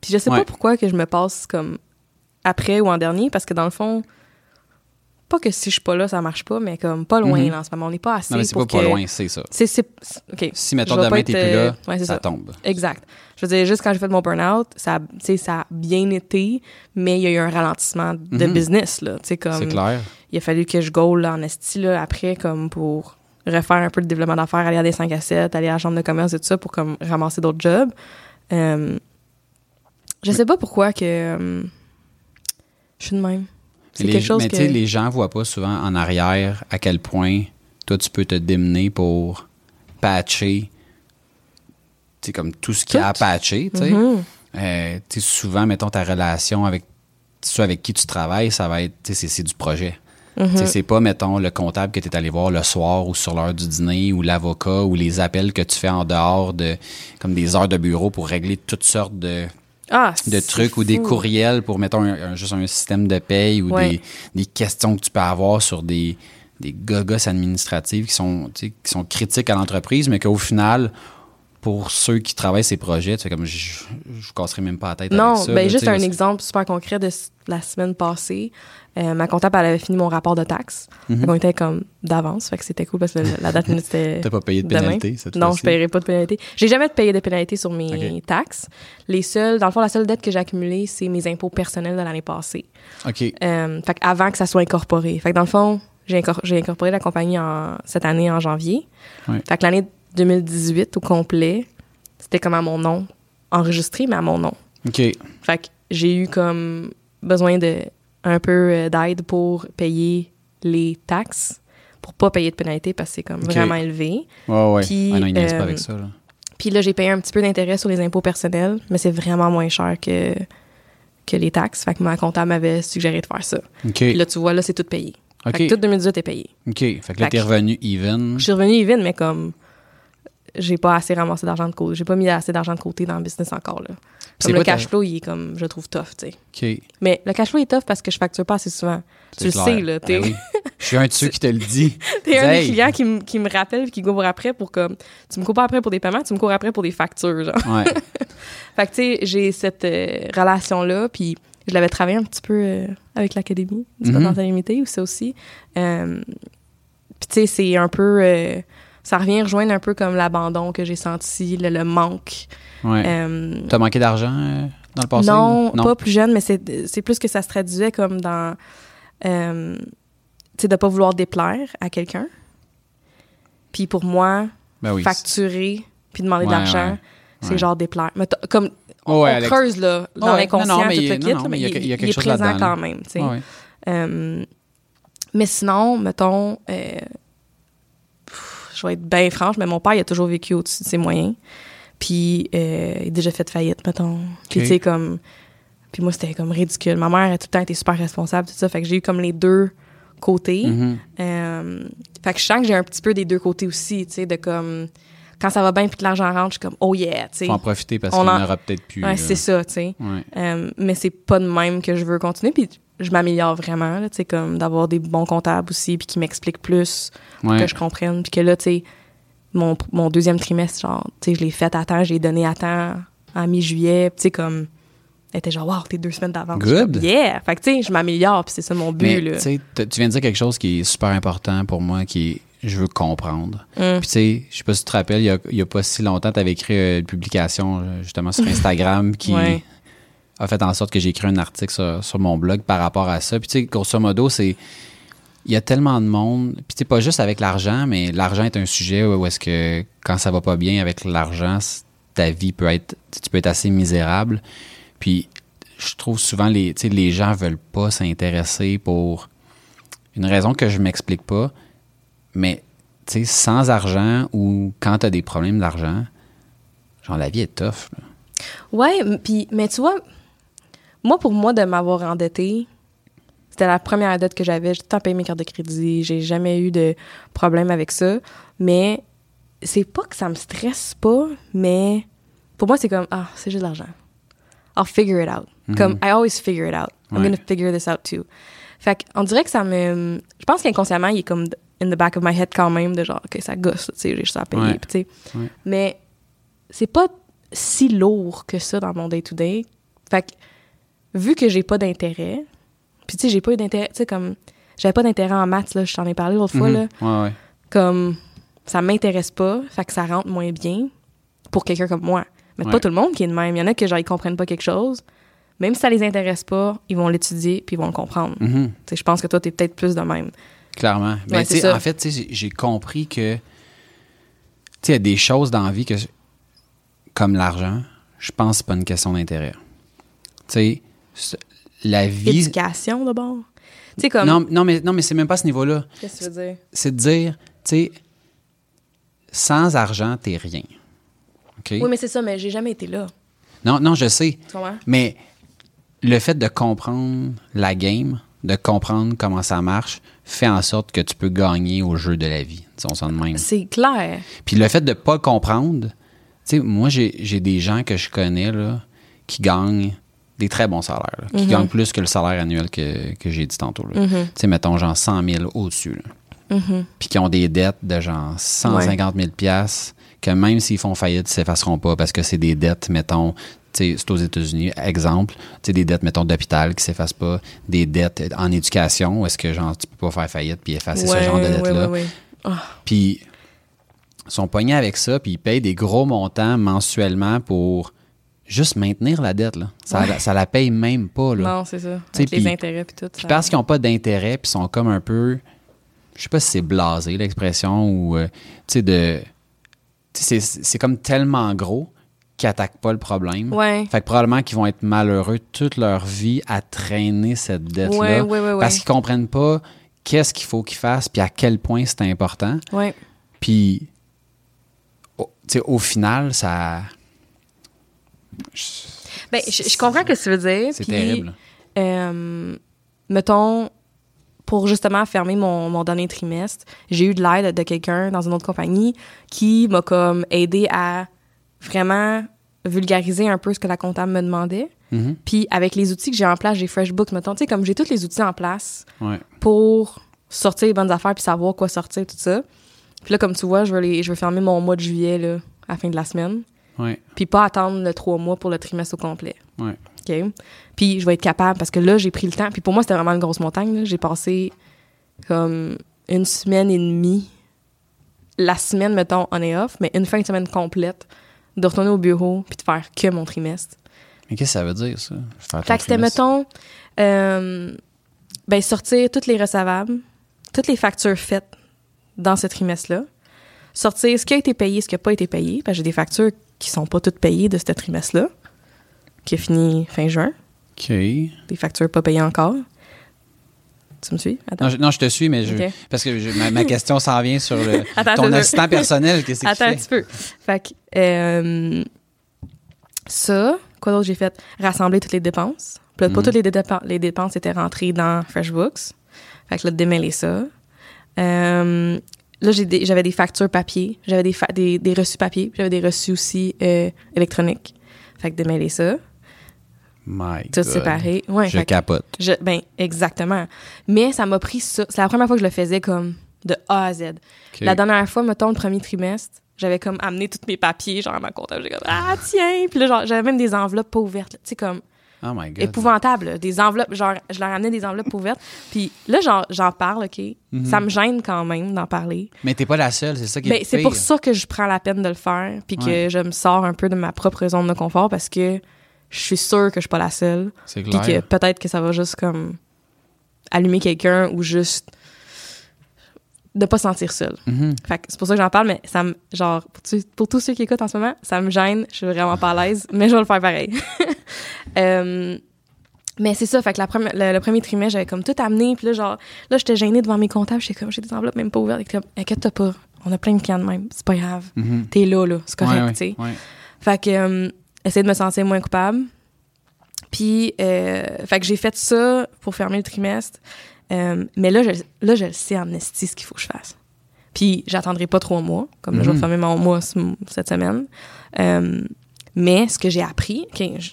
Puis je sais Ouais. pas pourquoi que je me passe comme après ou en dernier, parce que dans le fond, pas que si je suis pas là, ça marche pas, mais comme pas loin, Mhm. là, en ce moment. On n'est pas assez non mais c'est pas, pas que- loin, c'est ça. C'est. Si mettons demain pas t'es être, plus là, ouais, ça, ça. tombe. Exact. Je veux dire, juste quand j'ai fait mon burn-out, ça, ça a bien été, mais il y a eu un ralentissement de Mhm. business, là. C'est clair. il a fallu que je goal en esti, là, après, comme pour refaire un peu de développement d'affaires, aller à des 5 à 7, aller à la chambre de commerce et tout ça pour comme ramasser d'autres jobs. Euh, je sais pas pourquoi que euh, je suis de même. C'est Les- quelque chose mais que... tu sais, les gens voient pas souvent en arrière à quel point toi, tu peux te démener pour patcher tu sais, comme tout ce qu'il y a à patcher. tu sais. Mhm. Euh, tu sais, souvent, mettons, ta relation avec ceux avec qui tu travailles, ça va être, tu sais, c'est du projet. Tu sais, C'est pas, mettons, le comptable que tu es allé voir le soir ou sur l'heure du dîner ou l'avocat ou les appels que tu fais en dehors de comme des heures de bureau pour régler toutes sortes de, Ah, de trucs ou des courriels pour, mettons, un- un- juste un système de paye ou Ouais. des, des questions que tu peux avoir sur des, des gogos administratives qui sont, qui sont critiques à l'entreprise, mais qu'au final, pour ceux qui travaillent ces projets, tu fais comme je, vous casserai même pas la tête Non, avec ça. ben là, juste un exemple super concret de la semaine passée. Euh, ma comptable, elle avait fini mon rapport de taxes. Mhm. Fait qu'on était comme d'avance, fait que c'était cool parce que la- la date limite c'était T'as pas payé de pénalité cette Non, je paierai pas de pénalité. J'ai jamais payé de pénalité sur mes taxes. Les seuls, dans le fond, la seule dette que j'ai accumulée, c'est mes impôts personnels de l'année passée. OK. Euh, fait avant que ça soit incorporé. Fait que dans le fond, j'ai incor- j'ai incorporé la compagnie en, cette année en janvier. Ouais. Fait que l'année 2018 au complet, c'était comme à mon nom, enregistré, mais à mon nom. OK. Fait que j'ai eu comme besoin de un peu euh, d'aide pour payer les taxes, pour pas payer de pénalité parce que c'est comme vraiment élevé. Ouais, ouais. Puis, ah non, ils niaisent pas euh, avec ça, là. Puis là, j'ai payé un petit peu d'intérêt sur les impôts personnels, mais c'est vraiment moins cher que, que les taxes. Fait que ma comptable m'avait suggéré de faire ça. OK. Puis là, tu vois, là, c'est tout payé. OK. Fait que tout 2018 est payé. OK. Fait que là, t'es revenu even. Je suis revenue even, mais comme j'ai pas assez ramassé d'argent de côté. J'ai pas mis assez d'argent de côté dans le business encore, là. C'est Comme le cash flow, il est comme, je trouve tough, tu sais. Mais le cash flow est tough parce que je facture pas assez souvent. Tu C'est le sais, là. Ben oui. Je suis un de ceux qui te le dit. t'es un des clients qui, me- qui me rappelle et qui court après pour comme. Tu me cours pas après pour des paiements, tu me cours après pour des factures, genre. Ouais. Fait que, tu sais, j'ai cette euh, relation-là, puis je l'avais travaillé un petit peu euh, avec l'Académie du Mhm. potentiel limité, ou ça aussi. Euh, puis, tu sais, c'est un peu... ça revient rejoindre un peu comme l'abandon que j'ai senti, le, le manque. Ouais. Euh, T'as manqué d'argent euh, dans le passé? non, pas plus jeune, mais c'est plus que ça se traduisait comme dans... euh, tu sais, de pas vouloir déplaire à quelqu'un. Puis pour moi, Ben oui. facturer puis demander de Ouais, l'argent, ouais, c'est genre déplaire. Mais comme Oh, on Alex- creuse là, dans Oh, l'inconscient, tout le kit, mais il y a- quelque est chose présent quand même, tu sais. Mais sinon, mettons, euh, je vais être bien franche, mais mon père, il a toujours vécu au-dessus de ses moyens. Puis, euh, il a déjà fait faillite, mettons. Puis, tu sais, comme. Puis, moi, c'était comme ridicule. Ma mère a tout le temps été super responsable, tout ça. Fait que j'ai eu comme les deux côtés. Mhm. Euh, fait que je sens que j'ai un petit peu des deux côtés aussi, tu sais, de comme. Quand ça va bien puis que l'argent rentre, je suis comme, oh yeah, tu sais. Faut en profiter parce On qu'il n'y en- aura peut-être plus. Ouais, c'est ça, tu sais. Ouais. Euh, mais c'est pas de même que je veux continuer. Puis je m'améliore vraiment, tu sais, comme d'avoir des bons comptables aussi, puis qui m'expliquent plus, pour Ouais. que je comprenne. Puis que là, tu sais, mon, mon deuxième trimestre, genre, tu sais, je l'ai fait à temps, je l'ai donné à temps en mi-juillet, puis tu sais, comme, elle était genre, wow, t'es deux semaines d'avance. Good. Yeah! Fait que, tu sais, je m'améliore, puis c'est ça mon but, Mais là. tu sais, t- tu viens de dire quelque chose qui est super important pour moi, qui est je veux comprendre. Mm. Puis tu sais, je sais pas si tu te rappelles, il y a, il y a pas si longtemps, tu avais écrit euh, une publication euh, justement sur Instagram qui Ouais. A fait en sorte que j'ai écrit un article sur, sur mon blog par rapport à ça. Puis tu sais, grosso modo, c'est il y a tellement de monde, puis sais, pas juste avec l'argent, mais l'argent est un sujet où est-ce que quand ça va pas bien avec l'argent, ta vie peut être, tu peux être assez misérable. Puis je trouve souvent les, tu sais, les gens veulent pas s'intéresser pour une raison que je m'explique pas, mais tu sais, sans argent ou quand tu as des problèmes d'argent, genre la vie est tough. là. Ouais, puis, mais tu vois, moi, pour moi, de m'avoir endetté, c'était la première dette que j'avais. J'ai tout le temps payé mes cartes de crédit. J'ai jamais eu de problème avec ça. Mais c'est pas que ça me stresse pas, mais pour moi, c'est comme, ah, c'est juste de l'argent. I'll figure it out. Comme, I always figure it out. I'm Ouais. gonna figure this out too. Fait qu'on dirait que ça me. Je pense qu'inconsciemment, il est comme in the back of my head quand même, de genre, OK, ça gosse, tu sais, j'ai juste à payer. Ouais. tu sais. Ouais. Mais c'est pas si lourd que ça dans mon day-to-day. Fait que, vu que j'ai pas d'intérêt, puis tu sais, j'ai pas eu d'intérêt, tu sais, comme, j'avais pas d'intérêt en maths, là, je t'en ai parlé l'autre fois, Mhm. là, Ouais, ouais. comme, ça m'intéresse pas, fait que ça rentre moins bien pour quelqu'un comme moi. Mais Ouais. pas tout le monde qui est de même. Il y en a que, genre, ils comprennent pas quelque chose. Même si ça les intéresse pas, ils vont l'étudier puis ils vont le comprendre. Mhm. Tu sais, je pense que toi, t'es peut-être plus de même. Clairement. Mais ça. en fait, tu sais, j'ai- compris que, tu sais, il y a des choses dans la vie que, comme l'argent, je pense que c'est pas une question d'intérêt. Tu sais, la vie. Éducation, d'abord. Comme. Non, non, mais, non, mais c'est même pas à ce niveau-là. Qu'est-ce que tu veux dire? C'est de dire, tu sais, sans argent, t'es rien. OK? Oui, mais c'est ça, mais j'ai jamais été là. Non, non, je sais. Comprends? Mais le fait de comprendre la game, de comprendre comment ça marche, fait en sorte que tu peux gagner au jeu de la vie. Ça de même. C'est clair. Puis le fait de pas comprendre, tu sais, moi, j'ai des gens que je connais, là, qui gagnent des très bons salaires, là, qui gagnent plus que le salaire annuel que, que j'ai dit tantôt. là. Tu sais, mettons, genre 100 000 au-dessus. là. Puis qui ont des dettes de genre 150 000 piastres, que même s'ils font faillite, ils s'effaceront pas parce que c'est des dettes, mettons, tu sais, c'est aux États-Unis, exemple, tu sais, des dettes, mettons, d'hôpital qui s'effacent pas, des dettes en éducation, où est-ce que, genre, tu peux pas faire faillite puis effacer ce genre de dettes-là. ouais, ouais. Ah, Puis ils sont pognés avec ça, puis ils payent des gros montants mensuellement pour juste maintenir la dette. Là. Ça, la, ça la paye même pas. Là. non, c'est ça. Avec les intérêts puis tout. Puis ça- parce qu'ils n'ont pas d'intérêt, puis sont comme un peu. Je sais pas si c'est blasé l'expression ou. euh, tu sais, de. C'est comme tellement gros qu'ils n'attaquent pas le problème. Ouais. Fait que probablement qu'ils vont être malheureux toute leur vie à traîner cette dette-là. Ouais, ouais, ouais, ouais. Parce qu'ils comprennent pas qu'est-ce qu'il faut qu'ils fassent, puis à quel point c'est important. Ouais. Puis, au, au final, ça. Ben, je, je comprends ce que tu veux dire. C'est terrible. euh, mettons, pour justement fermer mon, mon dernier trimestre, j'ai eu de l'aide de quelqu'un dans une autre compagnie qui m'a comme aidé à vraiment vulgariser un peu ce que la comptable me demandait. Mhm. Puis avec les outils que j'ai en place, j'ai FreshBooks, mettons, tu sais, comme j'ai tous les outils en place Ouais. pour sortir les bonnes affaires puis savoir quoi sortir, tout ça. Puis là, comme tu vois, je veux, les, je veux fermer mon mois de juillet là, à la fin de la semaine. Ouais. Puis pas attendre le trois mois pour le trimestre au complet. Ouais. OK? Puis je vais être capable parce que là, j'ai pris le temps. Puis pour moi, c'était vraiment une grosse montagne. J'ai passé comme une semaine et demie, la semaine, mettons, on et off, mais une fin de semaine complète, de retourner au bureau puis de faire que mon trimestre. Mais qu'est-ce que ça veut dire, ça? Faire Fait que c'était, mettons, euh, ben, sortir toutes les recevables, toutes les factures faites dans ce trimestre-là, sortir ce qui a été payé, ce qui n'a pas été payé. Parce que j'ai des factures qui sont pas toutes payées de ce trimestre-là, qui a fini fin juin. OK. Des factures pas payées encore. Tu me suis? Attends. Non, je, non, je te suis, mais je, parce que je- ma, ma question s'en vient sur le, Attends, ton assistant personnel. Qu'est-ce Attends un petit peu. Fait que, euh, ça, quoi d'autre j'ai fait? Rassembler toutes les dépenses. Puis là, pas Mhm. toutes les, dépenses, les dépenses étaient rentrées dans FreshBooks. Fait que là, démêler ça. Euh, là, j'ai des- j'avais des factures papier. J'avais des, fa- des, des reçus papier. J'avais des reçus aussi euh, électroniques. Fait que démêler ça. My Tout God. séparé. Ouais, Je capote. je- ben, exactement. Mais ça m'a pris ça. C'est la première fois que je le faisais comme de A à Z. La dernière fois, mettons, le premier trimestre, j'avais comme amené tous mes papiers, genre à ma comptable. J'étais comme, ah, tiens! Puis là, genre, j'avais même des enveloppes pas ouvertes. Tu sais, comme, Oh my God. épouvantable. Des enveloppes, genre, je leur amenais des enveloppes ouvertes. Puis là, j'en parle, OK? Mhm. Ça me gêne quand même d'en parler. Mais t'es pas la seule, c'est ça qui est Ben, c'est pour ça que je prends la peine de le faire, puis que Ouais. je me sors un peu de ma propre zone de confort parce que je suis sûre que je suis pas la seule. C'est Puis que clair. peut-être que ça va juste comme allumer quelqu'un ou juste de pas se sentir seul. Mhm. Fait c'est pour ça que j'en parle, mais ça me, genre, pour, tu- pour tous ceux qui écoutent en ce moment, ça me gêne, je suis vraiment pas à l'aise, mais je vais le faire pareil. Euh, mais c'est ça, fait que la première- le, le premier trimestre, j'avais comme tout amené, puis là, genre, là, j'étais gênée devant mes comptables, j'étais comme, j'ai des enveloppes même pas ouvertes, et comme, inquiète-toi pas, on a plein de cannes même, c'est pas grave, Mhm. t'es là, là, c'est correct, Ouais, ouais, tu sais. ouais. Fait que, euh, essayer de me sentir moins coupable. Puis, euh, fait que j'ai fait ça pour fermer le trimestre. Euh, mais là je, là, je le sais, Amnesty, ce qu'il faut que je fasse. Puis, j'attendrai pas trois mois, comme là, je vais Mhm. fermer mon mois ce- cette semaine. Euh, mais ce que j'ai appris,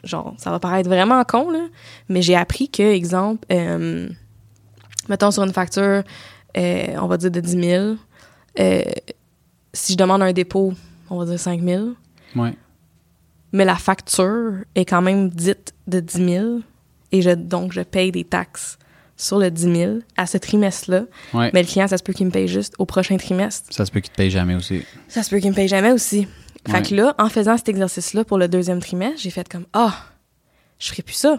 genre, ça va paraître vraiment con, là, mais j'ai appris que, exemple, euh, mettons sur une facture, on va dire de 10 000, euh, si je demande un dépôt, on va dire 5 000, Ouais. mais la facture est quand même dite de 10 000 et je, donc je paye des taxes sur le 10 000 à ce trimestre-là. Ouais. Mais le client, ça se peut qu'il me paye juste au prochain trimestre. Ça se peut qu'il te paye jamais aussi. Ça se peut qu'il me paye jamais aussi. Fait Ouais. que là, en faisant cet exercice-là pour le deuxième trimestre, j'ai fait comme Ah, je ferai plus ça.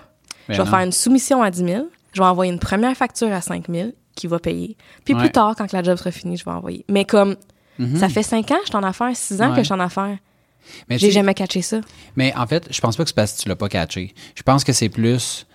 Ben je vais non. faire une soumission à 10 000. Je vais envoyer une première facture à 5 000 qui va payer. Puis Ouais. plus tard, quand la job sera finie, je vais envoyer. Mais comme Mhm. ça fait 5 ans que je suis en affaires, 6 ans que je suis en affaires, Mais j'ai jamais catché ça. Mais en fait, je pense pas que c'est parce que tu l'as pas catché. Je pense que c'est plus.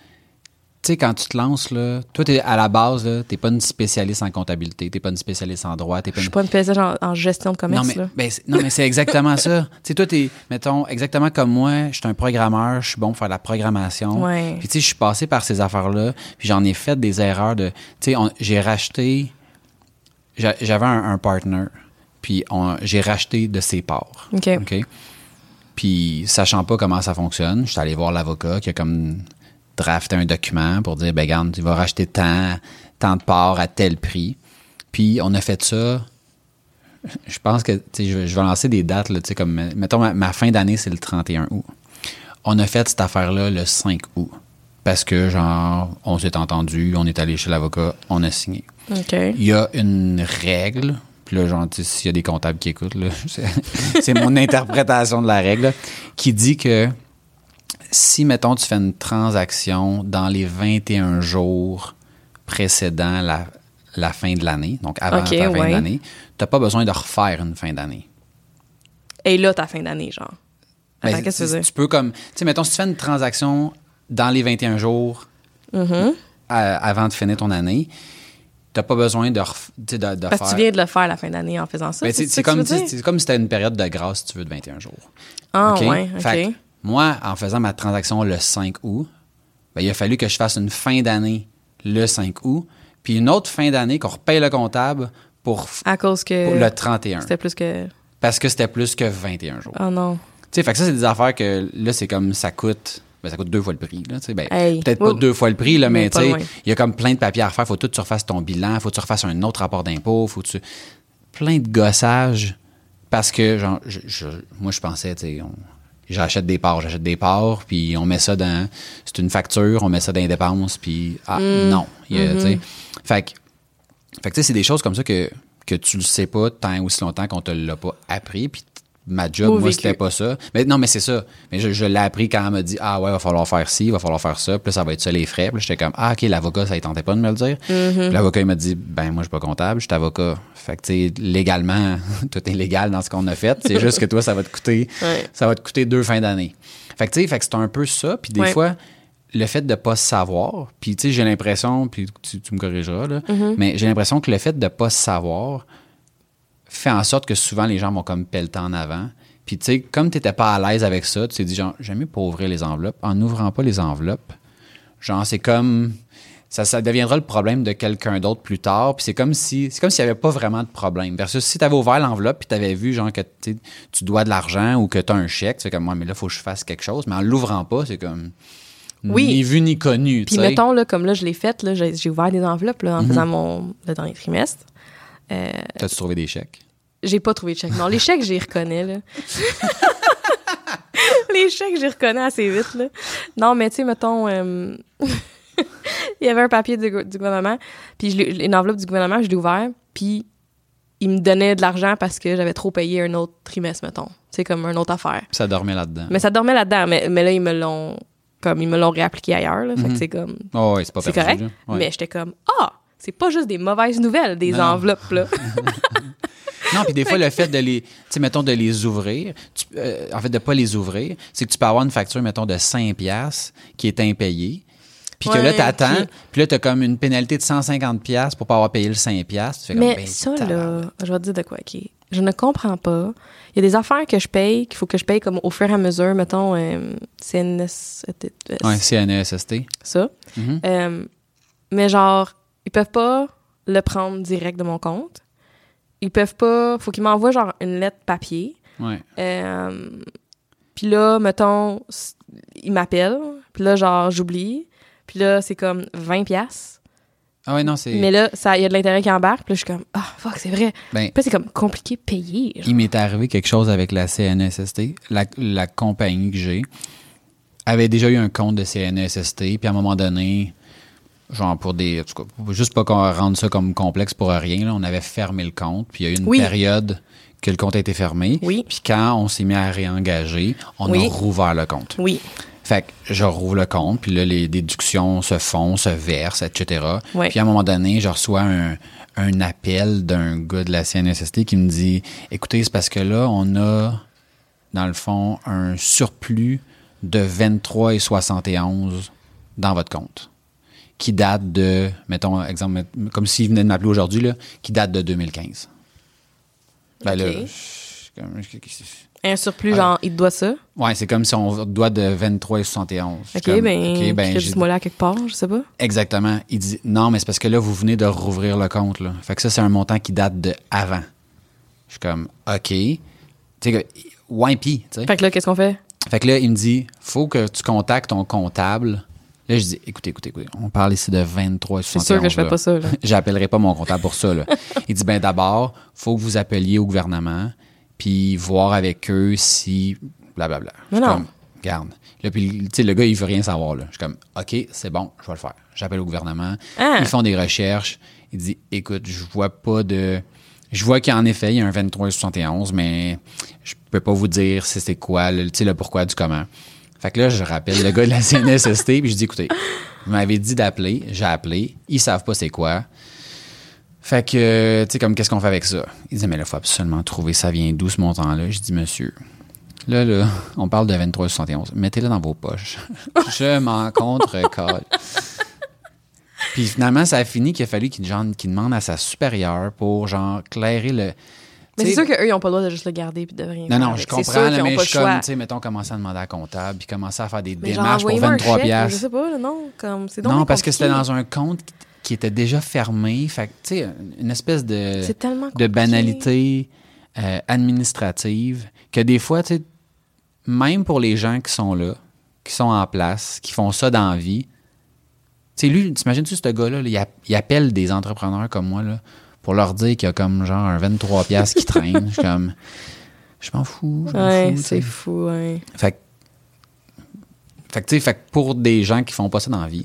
Tu sais, quand tu te lances, là, toi, t'es, à la base, là, t'es pas une spécialiste en comptabilité, t'es pas une spécialiste en droit, t'es pas Je suis pas une spécialiste en, en gestion de commerce. non, mais, là. ben, non, mais c'est exactement ça. Tu sais, toi, t'es, mettons, exactement comme moi, je suis un programmeur, je suis bon pour faire de la programmation. Ouais. Puis, tu sais, je suis passé par ces affaires-là, puis j'en ai fait des erreurs de. Tu sais, j'ai racheté. j'a- J'avais un, un partner, puis j'ai racheté de ses parts. OK. OK? Puis, sachant pas comment ça fonctionne, je suis allé voir l'avocat qui a comme drafté un document pour dire, ben, regarde, tu vas racheter tant, tant de parts à tel prix. Puis, on a fait ça. Je pense que, tu sais, je, vais- je vais lancer des dates, là, tu sais, comme, mettons, ma, ma fin d'année, c'est le 31 août. On a fait cette affaire-là le 5 août. Parce que, genre, on s'est entendu, on est allé chez l'avocat, on a signé. Il y a une règle, puis là, genre, s'il y a des comptables qui écoutent, là, c'est, c'est mon interprétation de la règle, là, qui dit que si, mettons, tu fais une transaction dans les 21 jours précédant la, la fin de l'année, donc avant Ok, ta fin ouais. d'année, tu n'as pas besoin de refaire une fin d'année. Et là, ta fin d'année, genre. Attends, Ben, qu'est-ce que tu veux dire? Tu peux comme, tu sais, mettons, si tu fais une transaction dans les 21 jours Mhm. à- avant de finir ton année, tu n'as pas besoin de, ref- de, de Parce que tu viens de le faire la fin d'année en faisant ça. Ben, c'est comme, c'est- comme si tu une période de grâce, si tu veux, de 21 jours. Ah, OK? ouais, OK. Moi, en faisant ma transaction le 5 août, ben, il a fallu que je fasse une fin d'année le 5 août, puis une autre fin d'année qu'on repaye le comptable pour, À cause que pour le 31. c'était plus que. Parce que c'était plus que 21 jours. Oh non. Tu sais, fait que ça, c'est des affaires que là, c'est comme ça coûte. Ben, ça coûte deux fois le prix. Là, ben, Hey. Peut-être pas deux fois le prix, là, mais, il y a comme plein de papiers à refaire. Faut tout que tu refasses ton bilan, faut que tu refasses un autre rapport d'impôt, faut que tu. Plein de gossages. Parce que, genre, je- je- moi, je pensais, tu sais, on- j'achète des parts, j'achète des parts, puis on met ça dans. C'est une facture, on met ça dans les dépenses, puis. Ah, Mm. non. Il y a, tu sais. Fait que, fait que, tu sais, c'est des choses comme ça que, que tu le sais pas tant aussi longtemps qu'on te l'a pas appris. Puis ma job, moi, c'était pas ça. Mais non, mais c'est ça. Mais je, je l'ai appris quand elle m'a dit, ah ouais, va falloir faire ci, va falloir faire ça. Puis là, ça va être ça les frais. Puis j'étais comme, ah, OK, l'avocat, ça ne tentait pas de me le dire. Mm-hmm. Puis l'avocat, il m'a dit, ben, moi, je suis pas comptable, je suis avocat. Fait que, tu sais, légalement, tout est légal dans ce qu'on a fait. C'est juste que toi, ça va te coûter, Ouais. ça va te coûter deux fins d'année. Fait que, tu sais, fait que c'est un peu ça. Puis des Ouais. fois, le fait de pas savoir, puis tu sais, j'ai l'impression, puis tu, tu me corrigeras, là, Mm-hmm. mais j'ai l'impression que le fait de pas savoir fait en sorte que souvent les gens vont comme pelleter en avant. Puis tu sais, comme tu n'étais pas à l'aise avec ça, tu t'es dit genre, j'aime mieux pas ouvrir les enveloppes. En n'ouvrant pas les enveloppes, genre, c'est comme. Ça, ça deviendra le problème de quelqu'un d'autre plus tard. Puis c'est comme si c'est comme s'il n'y avait pas vraiment de problème. Versus si tu avais ouvert l'enveloppe puis tu avais vu genre que tu tu dois de l'argent ou que tu as un chèque, c'est comme moi, mais là, il faut que je fasse quelque chose. Mais en l'ouvrant pas, c'est comme Oui. ni vu ni connu. Puis tu mettons, là, comme là, je l'ai fait, j'ai ouvert des enveloppes là, en Mhm. faisant mon, le dernier trimestre. Euh, T'as-tu trouvé des chèques? J'ai pas trouvé de chèque. Non, les chèques, j'y reconnais, là. les chèques, j'y reconnais assez vite, là. Non, mais tu sais, mettons, euh, il y avait un papier du, du gouvernement, puis je l'ai- une enveloppe du gouvernement, je l'ai ouvert, puis il me donnait de l'argent parce que j'avais trop payé un autre trimestre, mettons. C'est comme une autre affaire. Ça dormait là-dedans. Mais ça dormait là-dedans, mais, mais là, ils me l'ont comme ils me l'ont réappliqué ailleurs, là. Fait que Mhm. c'est comme Oh, ouais, c'est pas correct. Ouais. Mais j'étais comme Ah, c'est pas juste des mauvaises nouvelles, des Non. enveloppes, là. Non, puis des fois, le fait de les, tu sais, mettons, de les ouvrir, tu- euh, en fait, de pas les ouvrir, c'est que tu peux avoir une facture, mettons, de 5 piastres qui est impayée. Puis que Ouais, là, t'attends, puis- puis là, t'as comme une pénalité de 150 piastres pour pas avoir payé le 5 piastres. Tu fais comme, Mais ben, ça, là, je vais te dire de quoi, OK. Je ne comprends pas. Il y a des affaires que je paye, qu'il faut que je paye comme au fur et à mesure, mettons, euh, CNS, Ouais, CNESST. ça. Mhm. Euh, mais genre, ils peuvent pas le prendre direct de mon compte. Ils peuvent pas. Faut qu'ils m'envoient genre une lettre papier. Ouais. Euh, puis là, mettons, ils m'appellent. Puis là, genre, j'oublie. Puis là, c'est comme 20 pièces. Ah ouais, non, c'est. Mais là, il y a de l'intérêt qui embarque. Puis là, je suis comme, ah, fuck, c'est vrai. Ben, Puis c'est comme compliqué de payer. genre. Il m'est arrivé quelque chose avec la CNSST. La, la compagnie que j'ai avait déjà eu un compte de CNSST, puis à un moment donné, genre pour des. en tout cas, juste pas qu'on rende ça comme complexe pour rien, là, on avait fermé le compte, puis il y a eu une Oui. période que le compte a été fermé. Oui. Puis quand on s'est mis à réengager, on Oui. a rouvert le compte. Oui. Fait que je rouvre le compte, puis là, les déductions se font, se versent, etc. Ouais. Puis à un moment donné, je reçois un, un appel d'un gars de la CNSST qui me dit Écoutez, c'est parce que là, on a, dans le fond, un surplus de 23 et 71 dans votre compte, qui date de, mettons, exemple, comme s'il venait de m'appeler aujourd'hui, là, qui date de 2015. Ben là, je- Un surplus, Ouais. genre, il te doit ça? Ouais, c'est comme si on doit de 23 et 71. Je suis OK, comme, ben, OK, ben, j'ai- crédite-moi là quelque part, je sais pas. Exactement. Il dit non, mais c'est parce que là, vous venez de rouvrir le compte. Là. Fait que ça, c'est un montant qui date de avant. Je suis comme OK. Tu sais, pis, tu sais. Fait que là, qu'est-ce qu'on fait? Fait que là, il me dit faut que tu contactes ton comptable. Là, je dis écoutez, écoutez, écoutez, on parle ici de 23 et C'est 71. sûr que je fais pas ça. J'appellerai pas mon comptable pour ça. Là. Il dit ben d'abord, faut que vous appeliez au gouvernement, puis voir avec eux si blablabla. Je suis Mais non. comme, Garde. Là, puis, le gars, il veut rien savoir. Là. Je suis comme, OK, c'est bon, je vais le faire. J'appelle au gouvernement. Ah. Ils font des recherches. Il dit, écoute, je vois pas de. Je vois qu'en effet, il y a un 2371, mais je peux pas vous dire si c'est quoi, le pourquoi du comment. Fait que là, je rappelle le gars de la CNSST, puis je dis, écoutez, vous m'avez dit d'appeler, j'ai appelé, ils savent pas c'est quoi. Fait que, tu sais, comme, qu'est-ce qu'on fait avec ça? Il dit, mais là, il faut absolument trouver ça vient d'où ce montant-là? Je dis, monsieur, là, là, on parle de 23,71. Mettez-le dans vos poches. Je m'en contre colle. Puis finalement, ça a fini qu'il a fallu qu'il demande à sa supérieure pour, genre, clairer le. Mais c'est sûr qu'eux, ils ont pas le droit de juste le garder puis de rien non, faire non, je comprends, là, mais je suis comme, tu sais, mettons, commencer à demander à comptable, puis commencer à faire des Mais genre, démarches pour envoyez-moi un 23 chèque, piastres. Je sais pas, non, comme, c'est donc Non, parce que c'était dans un compte qui était déjà fermé. Fait tu sais, une espèce de, de banalité euh, administrative que des fois, tu sais, même pour les gens qui sont là, qui sont en place, qui font ça dans la vie, tu sais, lui, t'imagines-tu ce gars-là, là, il, a- il appelle des entrepreneurs comme moi, là, pour leur dire qu'il y a comme genre un 23 piastres qui traîne. Je suis comme, je m'en fous, je m'en Ouais, fous, tu sais. c'est fou, ouais. Fait que, fait que, fait pour des gens qui font pas ça dans la vie,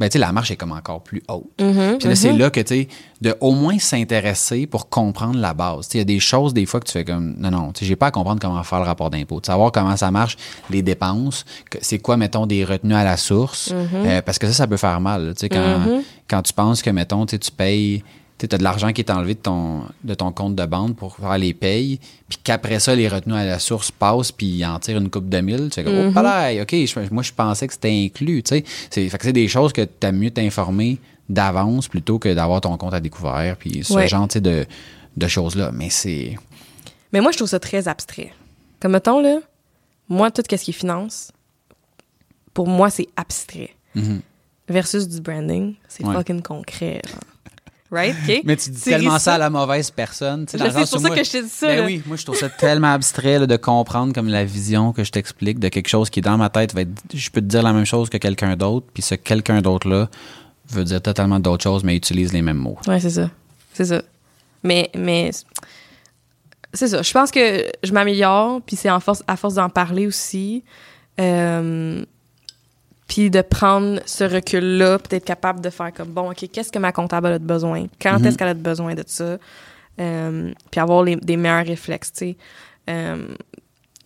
ben, tu sais, la marche est comme encore plus haute. Mhm, Puis là, c'est là que, tu sais, de au moins s'intéresser pour comprendre la base. Tu sais, il y a des choses, des fois, que tu fais comme, non, non, tu sais, j'ai pas à comprendre comment faire le rapport d'impôt. De savoir comment ça marche, les dépenses, c'est quoi, mettons, des retenues à la source. Mhm. Euh, parce que ça, ça peut faire mal. Tu sais, quand, quand tu penses que, mettons, tu payes, tu as de l'argent qui est enlevé de ton, de ton compte de banque pour faire les payes, puis qu'après ça, les retenues à la source passent, puis ils en tirent une coupe de mille, tu fais comme, oh, palais, OK, je- moi, je pensais que c'était inclus, tu sais. C'est, fait que c'est des choses que tu mieux t'informer d'avance plutôt que d'avoir ton compte à découvert, puis ce Ouais. genre, tu sais, de, de choses-là. Mais c'est... Mais moi, je trouve ça très abstrait. Comme mettons, là, moi, tout ce qui est finance, pour moi, c'est abstrait. Mhm. Versus du branding, c'est Ouais. fucking concret. genre. Right? Mais tu dis tellement ça à la mauvaise personne. c'est pour ça moi- que je t'ai dit ça, Ben là. oui, moi je trouve ça tellement abstrait là, de comprendre comme la vision que je t'explique de quelque chose qui est dans ma tête va être, je peux te dire la même chose que quelqu'un d'autre, puis ce quelqu'un d'autre là veut dire totalement d'autres choses, mais utilise les mêmes mots. Ouais, c'est ça. C'est ça. Mais, mais c'est ça. Je pense que je m'améliore, puis c'est en force, à force d'en parler aussi. Euh, puis de prendre ce recul-là, peut-être capable de faire comme, bon, OK, qu'est-ce que ma comptable a de besoin? Quand Mhm. est-ce qu'elle a de besoin de ça? Euh, puis avoir les- des meilleurs réflexes, tu sais. Euh,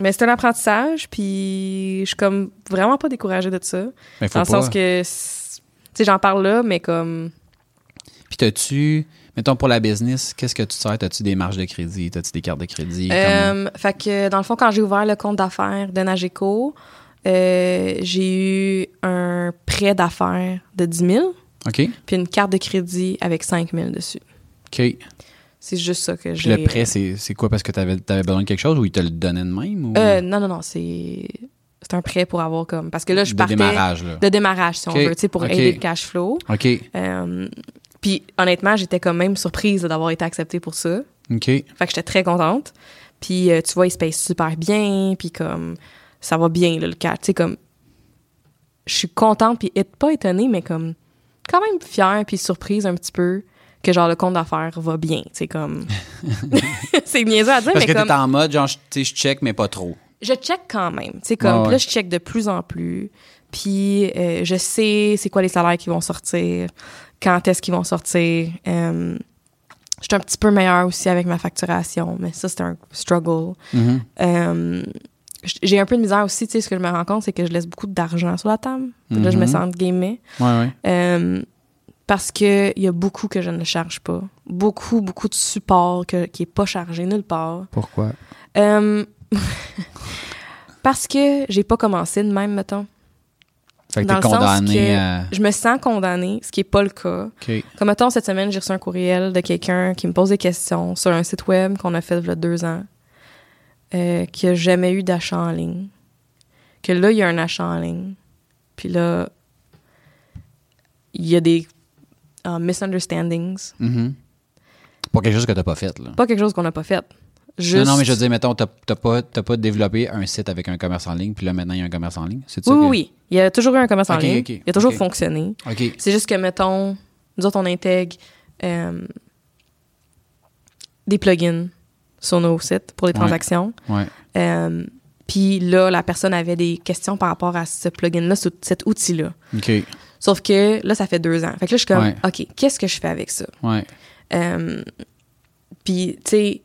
mais c'est un apprentissage, puis je suis comme vraiment pas découragée de ça. Faut Dans le pas. sens que, tu sais, j'en parle là, mais comme... Puis t'as-tu, mettons pour la business, qu'est-ce que tu sers? T'as-tu des marges de crédit? T'as-tu des cartes de crédit? Euh, fait que dans le fond, quand j'ai ouvert le compte d'affaires de Nageco, euh, j'ai eu un prêt d'affaires de 10 000, OK. puis une carte de crédit avec 5 000 dessus. OK. C'est juste ça que j'ai. le prêt, c'est, c'est quoi? Parce que t'avais, avais besoin de quelque chose ou ils te le donnaient de même? Ou... Euh, non, non, non, c'est c'est un prêt pour avoir comme parce que là je de partais démarrage, là. de démarrage si on veut, tu sais pour aider le cash flow. OK. Euh, puis honnêtement, j'étais quand même surprise d'avoir été acceptée pour ça. OK. Fait que j'étais très contente. Puis euh, tu vois, il se paye super bien, puis comme ça va bien là, le cash, tu sais comme je suis contente puis pas étonnée mais comme quand même fière puis surprise un petit peu que genre le compte d'affaires va bien, tu sais comme c'est niaiseux à dire Parce mais que comme t'es en mode, genre, je- tu sais, je check, mais pas trop. je check quand même. Tu sais, comme, ouais. là, je check de plus en plus. Puis, euh, je sais c'est quoi les salaires qui vont sortir, quand est-ce qu'ils vont sortir. Euh, je suis un petit peu meilleure aussi avec ma facturation, mais ça, c'est un struggle. Euh, j- j'ai un peu de misère aussi, tu sais, ce que je me rends compte, c'est que je laisse beaucoup d'argent sur la table. Là, je me Mhm. sens entre guillemets. Ouais, ouais. Euh, parce qu'il y a beaucoup que je ne charge pas. Beaucoup, beaucoup de support que, qui est pas chargé nulle part. Pourquoi? Euh, parce que j'ai pas commencé de même, mettons. Fait que Dans le sens que à. Je me sens condamnée, ce qui est pas le cas. Comme mettons, cette semaine, j'ai reçu un courriel de quelqu'un qui me pose des questions sur un site web qu'on a fait il y a deux ans, euh, qui a jamais eu d'achat en ligne. Que là, il y a un achat en ligne. Puis là, il y a des euh, misunderstandings. Mhm. Pas quelque chose que t'as pas fait, là. Pas quelque chose qu'on n'a pas fait. Juste... Non, non, mais je veux dire, mettons, t'as t'as pas, pas développé un site avec un commerce en ligne, puis là, maintenant, il y a un commerce en ligne. C'est ça Oui, que- oui. Il y a toujours eu un commerce en ligne. il a toujours fonctionné. C'est juste que, mettons, nous autres, on intègre euh, des plugins sur nos sites pour les transactions. Ouais. Euh, Puis là, la personne avait des questions par rapport à ce plugin-là, ce- cet outil-là. OK. Sauf que là, ça fait deux ans. Fait que là, je suis comme, Ouais. OK, qu'est-ce que je fais avec ça? Ouais. Euh, Puis, tu sais,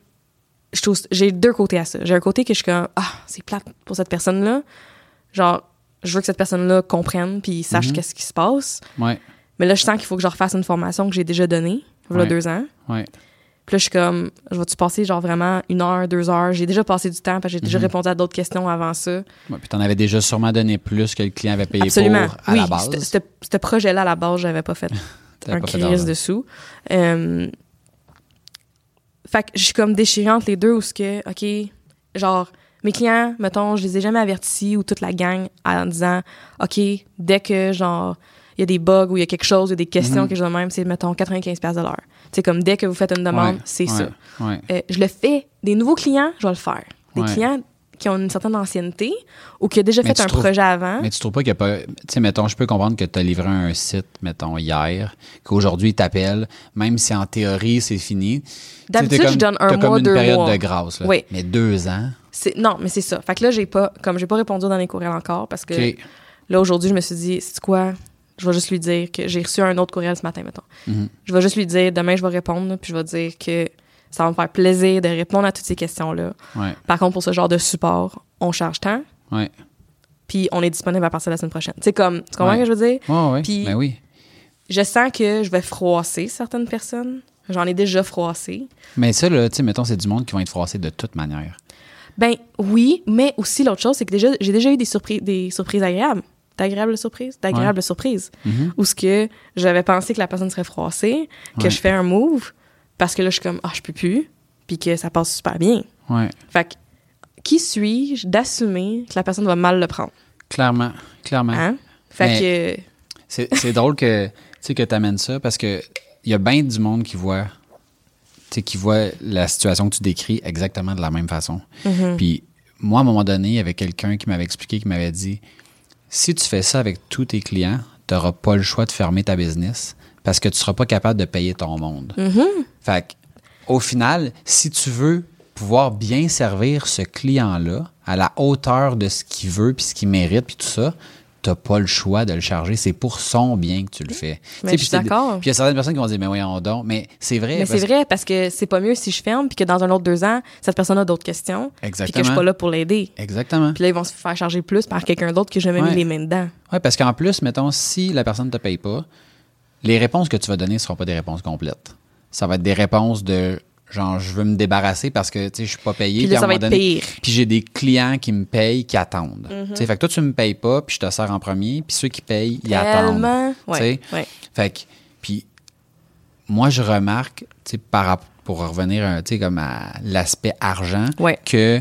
j'ai deux côtés à ça. J'ai un côté que je suis comme, ah, c'est plate pour cette personne-là. Genre, je veux que cette personne-là comprenne puis sache Mhm. qu'est-ce qui se passe. Ouais. Mais là, je sens qu'il faut que je refasse une formation que j'ai déjà donnée, il y a deux ans. Ouais. Puis là, je suis comme, je vais-tu passer genre vraiment une heure, deux heures? J'ai déjà passé du temps parce que j'ai déjà Mhm. répondu à d'autres questions avant ça. Ouais, Puis t'en avais déjà sûrement donné plus que le client avait payé Absolument. pour à oui, la base. ce projet-là, à la base, j'avais pas fait un pas crise dessous. Euh, fait que je suis comme déchirée entre les deux où ce que, OK, genre, mes clients, mettons, je les ai jamais avertis ou toute la gang en disant, OK, dès que, genre, il y a des bugs ou il y a quelque chose, il y a des questions Mhm. que je donne même, c'est, mettons, 95$ piastres de l'heure. C'est comme, dès que vous faites une demande, Ouais, c'est ouais, ça. Ouais. Euh, je le fais. Des nouveaux clients, je vais le faire. Des clients qui ont une certaine ancienneté ou qui ont déjà Mais fait un trouves- projet avant. Mais tu trouves pas qu'il y a pas. Tu sais, mettons, je peux comprendre que tu as livré un site, mettons, hier, qu'aujourd'hui, il t'appelle, même si en théorie, c'est fini. D'habitude, je donne un t'as comme mois, une deux période mois. de grâce. Là. Oui. Mais deux ans? Non, mais c'est ça. Fait que là, j'ai pas, comme j'ai pas répondu dans les courriels encore parce que là, aujourd'hui, je me suis dit, c'est quoi? Je vais juste lui dire que j'ai reçu un autre courriel ce matin, mettons. Mhm. Je vais juste lui dire, demain, je vais répondre, puis je vais dire que ça va me faire plaisir de répondre à toutes ces questions-là. Ouais, Par contre, pour ce genre de support, on charge tant, ouais. puis on est disponible à partir de la semaine prochaine. Tu sais, comme, tu comprends Ouais. ce que je veux dire? Ouais. Puis- Ben oui. Je sens que je vais froisser certaines personnes. J'en ai déjà froissé. Mais ça, là, tu sais, mettons, c'est du monde qui vont être froissés de toute manière. Ben oui, mais aussi l'autre chose, c'est que déjà, j'ai déjà eu des surprises, des surprises agréables. D'agréables surprises? D'agréables surprises. Mhm. Où ce que j'avais pensé que la personne serait froissée, que Ouais. je fais un move, parce que là, je suis comme, ah, je peux plus, puis que ça passe super bien. Ouais, Fait que, qui suis-je d'assumer que la personne va mal le prendre? clairement, clairement. Hein? Fait Mais- que, C'est drôle que tu que amènes ça parce que il y a bien du monde qui voit qui voit la situation que tu décris exactement de la même façon. Mhm. Puis moi à un moment donné, il y avait quelqu'un qui m'avait expliqué qui m'avait dit si tu fais ça avec tous tes clients, tu n'auras pas le choix de fermer ta business parce que tu seras pas capable de payer ton monde. Fait que, au final, si tu veux pouvoir bien servir ce client-là à la hauteur de ce qu'il veut puis ce qu'il mérite puis tout ça, t'as pas le choix de le charger. C'est pour son bien que tu le fais. Mais sais, je suis d'accord. Puis il y a certaines personnes qui vont dire, mais voyons donc. Mais c'est vrai. mais c'est vrai, parce que c'est pas mieux si je ferme, puis que dans un autre deux ans, cette personne a d'autres questions, puis que je Exactement. suis pas là pour l'aider. Exactement. Puis là, ils vont se faire charger plus par quelqu'un d'autre que j'ai jamais Ouais. mis les mains dedans. Oui, parce qu'en plus, mettons, si la personne ne te paye pas, les réponses que tu vas donner ne seront pas des réponses complètes. Ça va être des réponses de genre, je veux me débarrasser parce que, tu sais, je suis pas payé. Puis là, ça va être donné- pire. Puis j'ai des clients qui me payent, qui attendent. Mhm. Tu sais, Fait que toi, tu me payes pas, puis je te sers en premier, puis ceux qui payent, ils attendent. Tellement. Ouais. ouais. Fait que, puis moi, je remarque, tu sais, par pour revenir, tu sais, comme à l'aspect argent, Ouais. que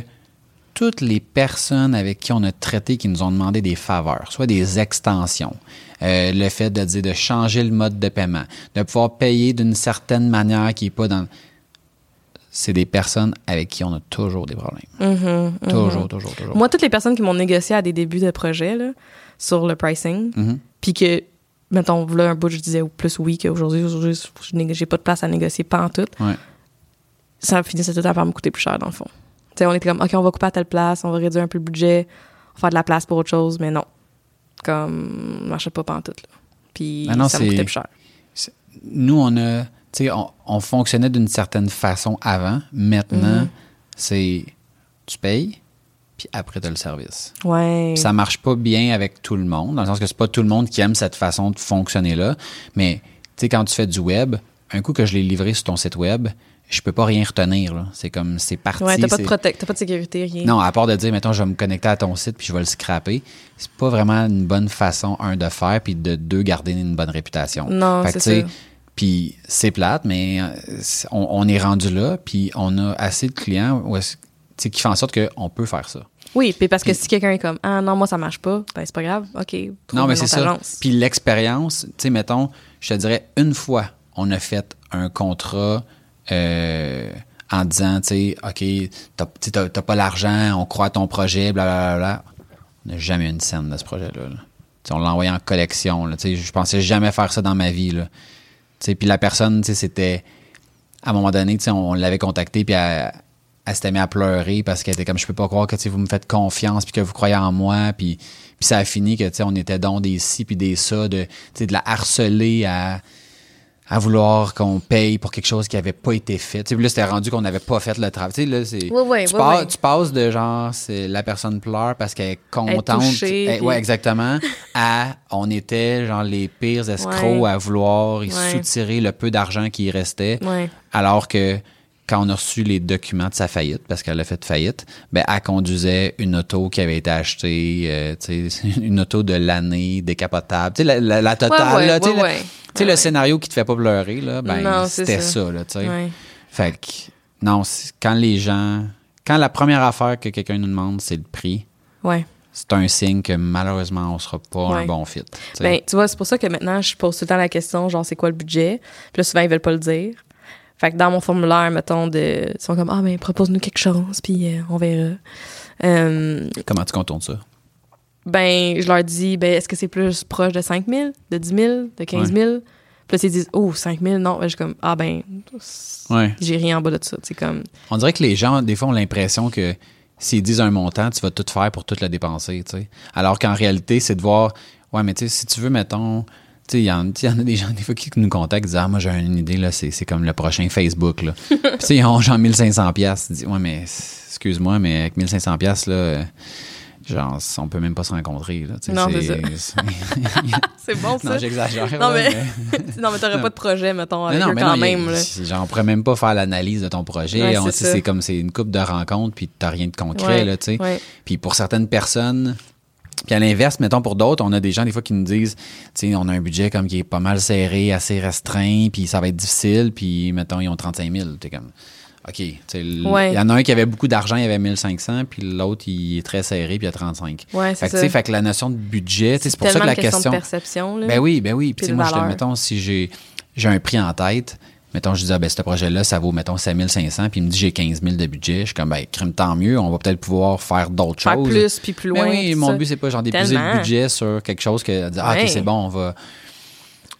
toutes les personnes avec qui on a traité qui nous ont demandé des faveurs, soit des extensions, euh, le fait de dire de changer le mode de paiement, de pouvoir payer d'une certaine manière qui n'est pas dans... C'est des personnes avec qui on a toujours des problèmes. Mhm, mhm. Toujours, toujours, toujours. Moi, toutes les personnes qui m'ont négocié à des débuts de projet là, sur le pricing, Mhm. puis que, mettons, là, un bout, je disais plus oui qu'aujourd'hui, aujourd'hui, j'ai pas de place à négocier, pas en tout, Ouais. ça finissait tout temps par me coûter plus cher, dans le fond. On était comme, OK, on va couper à telle place, on va réduire un peu le budget, on va faire de la place pour autre chose, mais non. Comme, marchait pas en tout. Puis Ah ça me coûtait plus cher. nous, on a, on, on fonctionnait d'une certaine façon avant. Maintenant, Mhm. c'est tu payes, puis après, tu as le service. Ouais. Ça marche pas bien avec tout le monde, dans le sens que c'est pas tout le monde qui aime cette façon de fonctionner-là. Mais, tu sais, quand tu fais du web, un coup que je l'ai livré sur ton site web, je peux pas rien retenir. C'est comme, c'est parti. Ouais, t'as pas de protect, t'as pas de sécurité, rien. non, à part de dire, mettons, je vais me connecter à ton site puis je vais le scraper, c'est pas vraiment une bonne façon, un, de faire, puis de deux, garder une bonne réputation. Non, c'est ça. Puis c'est plate, mais euh, on, on est rendu là, puis on a assez de clients où qui font en sorte qu'on peut faire ça. Oui, puis parce que si quelqu'un est comme ah non moi ça marche pas, ben c'est pas grave, ok. non, mais c'est ça. agence. Puis l'expérience, tu sais, mettons, je te dirais, une fois, on a fait un contrat euh, en disant, tu sais, OK, t'as pas l'argent, on croit à ton projet, blablabla. On n'a jamais eu une scène de ce projet-là. là. On l'a envoyé en collection. Là, tu sais, je pensais jamais faire ça dans ma vie. Là. Puis la personne, c'était. À un moment donné, on, l'avait contactée, puis elle, s'était mise à pleurer parce qu'elle était comme je peux pas croire que vous me faites confiance puis que vous croyez en moi puis puis ça a fini que on était dans des ci puis des ça de de la harceler à à vouloir qu'on paye pour quelque chose qui avait pas été fait. Tu sais, là, c'était rendu qu'on n'avait pas fait le travail. Tu sais, là, c'est, tu, tu passes de genre, c'est la personne pleure parce qu'elle est contente. touchée, Eh, puis- ouais, exactement. à, on était genre les pires escrocs Ouais. à vouloir soutirer le peu d'argent qui restait. Ouais. Alors que quand on a reçu les documents de sa faillite, parce qu'elle a fait faillite, ben, elle conduisait une auto qui avait été achetée, euh, une auto de l'année, décapotable. Tu sais, la, la, la totale, Ouais, ouais, là, tu sais, ouais, le- le scénario qui te fait pas pleurer, là, ben, c'était ça. ça, là. Fait que, non, quand les gens, quand la première affaire que quelqu'un nous demande, c'est le prix, Ouais. c'est un signe que malheureusement, on sera pas un bon fit. Ben, tu vois, c'est pour ça que maintenant, je pose tout le temps la question, genre, c'est quoi le budget? Puis là, souvent, ils veulent pas le dire. Fait que dans mon formulaire, mettons, de, ils sont comme, ah, ben, propose-nous quelque chose, puis euh, on verra. Euh, Comment tu contournes ça? ben, je leur dis, ben, est-ce que c'est plus proche de 5 000, de 10 000, de 15 000? Puis là, ils disent, oh, 5 000, non. Ben, je suis comme, ah, ben, Ouais. j'ai rien en bas de ça. C'est comme, On dirait que les gens, des fois, ont l'impression que s'ils disent un montant, tu vas tout faire pour tout le dépenser, tu sais. Alors qu'en réalité, c'est de voir, ouais, mais tu sais, si tu veux, mettons, il y, en a des gens, des fois, qui nous contactent, disent, ah, moi, j'ai une idée, là, c'est comme le prochain Facebook, là. Puis, tu sais, ils ont genre 1500 pièces. Tu dis, ouais, mais, excuse-moi, mais avec 1500 pièces là, genre, on peut même pas se rencontrer, là. Non, c'est bon, ça. non, j'exagère. Non, mais, mais- non, mais t'aurais pas de projet, mettons, avec non, non, eux mais quand a- même. là. Genre, on pourrait même pas faire l'analyse de ton projet. Ouais, On- c'est comme c'est une coupe de rencontres, puis t'as rien de concret, Ouais, là, tu sais. ouais. Puis pour certaines personnes, puis à l'inverse, mettons pour d'autres, on a des gens des fois qui nous disent, tu sais, on a un budget comme qui est pas mal serré, assez restreint, puis ça va être difficile, puis mettons, ils ont 35 000. T'es comme, OK. Il Ouais. y en a un qui avait beaucoup d'argent, il avait 1500, puis l'autre, il est très serré, puis il a 35. Ouais, Fait c'est que, tu ça. fait que la notion de budget, c'est pour ça que la question, question. de perception. Là. Ben oui, ben oui. Puis, moi, je te, mettons, si j'ai, j'ai un prix en tête, mettons, je dis, ah, ben, ce projet-là, ça vaut, mettons, 7500, puis il me dit, j'ai 15 000 de budget. Je suis comme, ben, crime, tant mieux, on va peut-être pouvoir faire d'autres choses. plus, puis plus loin. Ben oui, tout mon ça. but, c'est pas genre d'épuiser le budget sur quelque chose que, dire, ah, Ouais. ok, c'est bon, on va,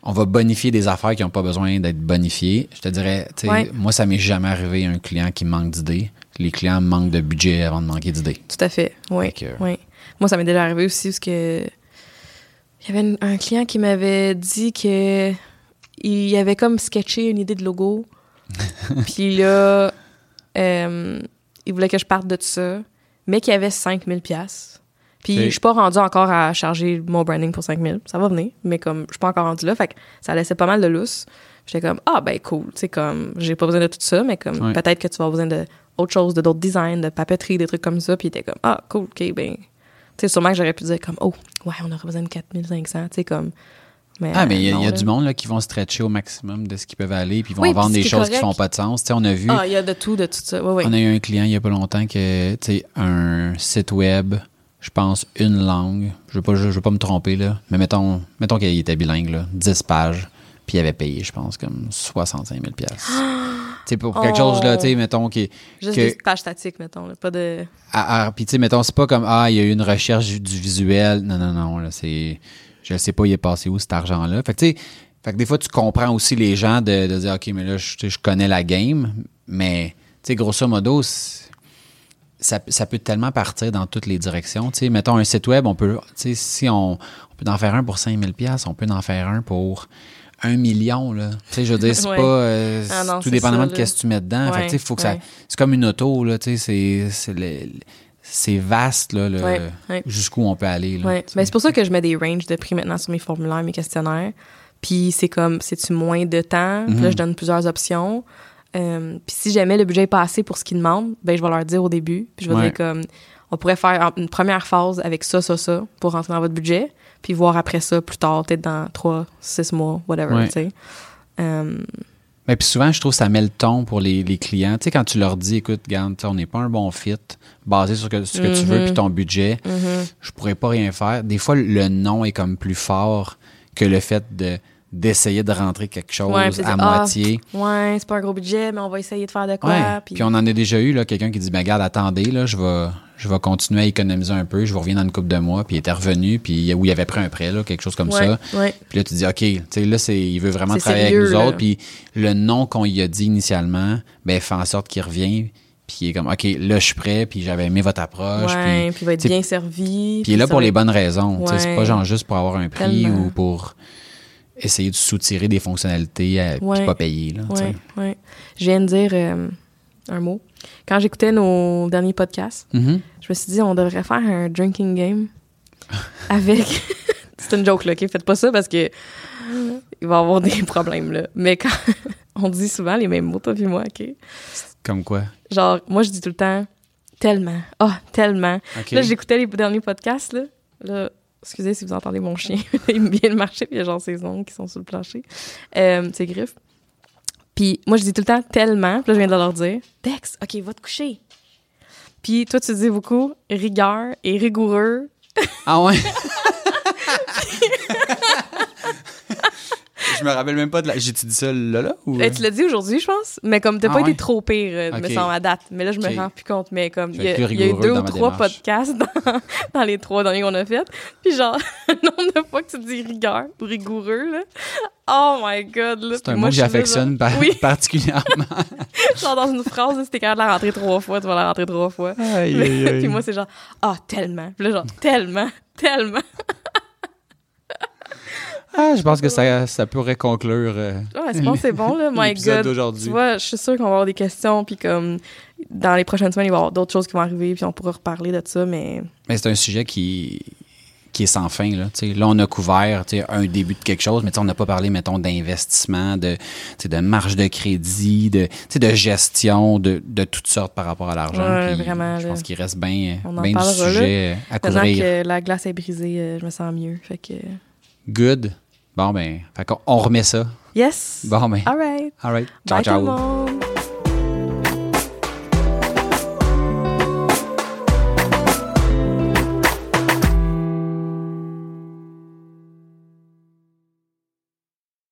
on va bonifier des affaires qui n'ont pas besoin d'être bonifiées. Je te dirais, tu sais, Ouais. moi, ça m'est jamais arrivé un client qui manque d'idées. Les clients manquent de budget avant de manquer d'idées. Tout à fait, oui. Oui. Moi, ça m'est déjà arrivé aussi parce que il y avait un client qui m'avait dit que il avait comme sketché une idée de logo. Puis là, euh, il voulait que je parte de ça, mais qu'il y avait 5000 pièces. Puis je suis pas rendue encore à charger mon branding pour 5000. Ça va venir, mais comme je suis pas encore rendue là, fait que ça laissait pas mal de lousse. J'étais comme ah ben cool, tu sais comme j'ai pas besoin de tout ça, mais comme Ouais. peut-être que tu vas avoir besoin de autre chose, de d'autres designs, de papeterie, des trucs comme ça, puis il était comme ah cool, OK ben tu sais sûrement que j'aurais pu dire comme oh ouais, on aurait besoin de 4500, tu sais comme mais Ah, mais il y a, non, il y a du monde là, qui vont stretcher au maximum de ce qu'ils peuvent aller, puis ils vont Oui, vendre des qui choses qui correct. font pas de sens. On a vu, Ah, il y a de tout, de tout ça. On a eu un client il y a pas longtemps que, tu un site web, je pense une langue, je veux pas, je, veux pas me tromper là, mais mettons, mettons qu'il était bilingue là, 10 pages, puis il avait payé, je pense, comme 65 000 pièces. tu sais, pour quelque Oh. chose là, tu sais, mettons qui, Juste que- des pages statiques, mettons, là, pas de ah, ah, puis tu sais, mettons, c'est pas comme ah, il y a eu une recherche du visuel. Non, non, non, là, c'est. Je sais pas, il est passé où cet argent-là. Fait que tu sais, fait que des fois, tu comprends aussi les gens de, de dire OK, mais là, je, je connais la game, mais tu sais, grosso modo, ça, ça peut tellement partir dans toutes les directions. Tu sais, mettons un site web, on peut, tu sais, si on, on peut en faire un pour 5000 pièces, on peut en faire un pour un million, là. Tu sais, je veux dire, c'est Ouais. pas, euh, Ah non, tout dépendamment ça, de qu'est-ce que tu mets dedans. Fait que, tu sais, faut que ça, c'est comme une auto, là, tu sais, c'est, c'est vaste, là, le- Ouais, ouais. jusqu'où on peut aller, là. Ouais. Mais c'est pour ça que je mets des ranges de prix maintenant sur mes formulaires, mes questionnaires. Puis c'est comme, c'est-tu moins de temps? Puis là, Mhm. je donne plusieurs options. Euh, puis si jamais le budget est pas assez pour ce qu'ils demandent, ben je vais leur dire au début. Puis je vais dire comme, on pourrait faire une première phase avec ça, ça, ça, pour rentrer dans votre budget. Puis voir après ça plus tard, peut-être dans trois, six mois, whatever, Ouais. tu sais. Euh, Mais puis souvent, je trouve que ça met le ton pour les, les clients. Tu sais, quand tu leur dis, écoute, regarde, on n'est pas un bon fit, basé sur que- ce que tu veux Mhm. puis ton budget, mhm. je pourrais pas rien faire. Des fois, le non est comme plus fort que le fait de d'essayer de rentrer quelque chose Ouais, à ah, moitié. Ouais, c'est pas un gros budget, mais on va essayer de faire de quoi. Ouais. Puis, Puis on en a déjà eu là, quelqu'un qui dit, ben regarde, attendez, là, je vais, je vais continuer à économiser un peu, je vous reviens dans une couple de mois, puis il était revenu, puis où il avait pris un prêt, là, quelque chose comme ouais, ça. ouais. Puis là, tu dis, OK, tu sais, là, c'est, il veut vraiment travailler sérieux, avec nous là. autres. Puis le nom qu'on lui a dit initialement, ben, fait en sorte qu'il revient. Puis il est comme, OK, là, je suis prêt. Puis j'avais aimé votre approche. Ouais, puis, puis il va être bien servi. puis il est là pour va les bonnes raisons. C'est pas genre juste pour avoir un prix Tellement. ou pour essayer de soutirer des fonctionnalités euh, puis Ouais. pas payer. Là. Ouais, ouais. Je viens de dire euh, un mot. Quand j'écoutais nos derniers podcasts, Mhm. je me suis dit, on devrait faire un drinking game avec. C'est une joke, là, OK? Faites pas ça parce que il va y avoir des problèmes, là. Mais quand on dit souvent les mêmes mots, toi puis moi, OK? Comme quoi? Genre, moi, je dis tout le temps tellement. Ah, tellement. OK. Là, j'écoutais les derniers podcasts, là. Là, excusez si vous entendez mon chien. il vient de marcher, puis il y a genre ses ongles qui sont sur le plancher. Euh, ses griffes. Puis moi, je dis tout le temps tellement. Puis là, je viens de leur dire Dex, OK, va te coucher. Puis toi, tu dis beaucoup rigueur et rigoureux. Ah ouais? Je me rappelle même pas de la. J'ai-tu dit ça là, là? Ou... Euh, tu l'as dit aujourd'hui, je pense. Mais comme t'as Ah pas ouais? été trop pire, euh, me Ok. semble, à date. Mais là, je me rends plus compte. Mais comme, il y, a- y eu deux ou trois démarche. podcasts dans, dans les trois derniers qu'on a fait. Puis genre, le nombre de fois que tu dis rigueur ou rigoureux, là. Oh my God, là. C'est un Puis mot que j'affectionne par- Oui. particulièrement. genre, dans une phrase, si t'es capable de la rentrer trois fois, tu vas la rentrer trois fois. Aïe, aïe, aïe. Puis moi, c'est genre, ah, tellement. Puis là, genre, tellement, tellement. Ah, je pense que ça, ça pourrait conclure. euh, Ouais, je pense que c'est bon, là. My God. d'aujourd'hui. Tu vois, je suis sûre qu'on va avoir des questions, puis comme dans les prochaines semaines, il va y avoir d'autres choses qui vont arriver, puis on pourra reparler de ça, mais Mais c'est un sujet qui, qui est sans fin. Là, Tu sais, là on a couvert tu sais, un début de quelque chose, mais tu sais, on n'a pas parlé, mettons, d'investissement, de, tu sais, de marge de crédit, de, tu sais, de gestion, de, de toutes sortes par rapport à l'argent. Ouais, Je pense qu'il reste bien On en bien du là. sujet à maintenant couvrir. que la glace est brisée, euh, je me sens mieux. Fait que. Good. Bon, ben, fait on remet ça. Yes! Bon, ben, All right. all right. Ciao, Bye ciao.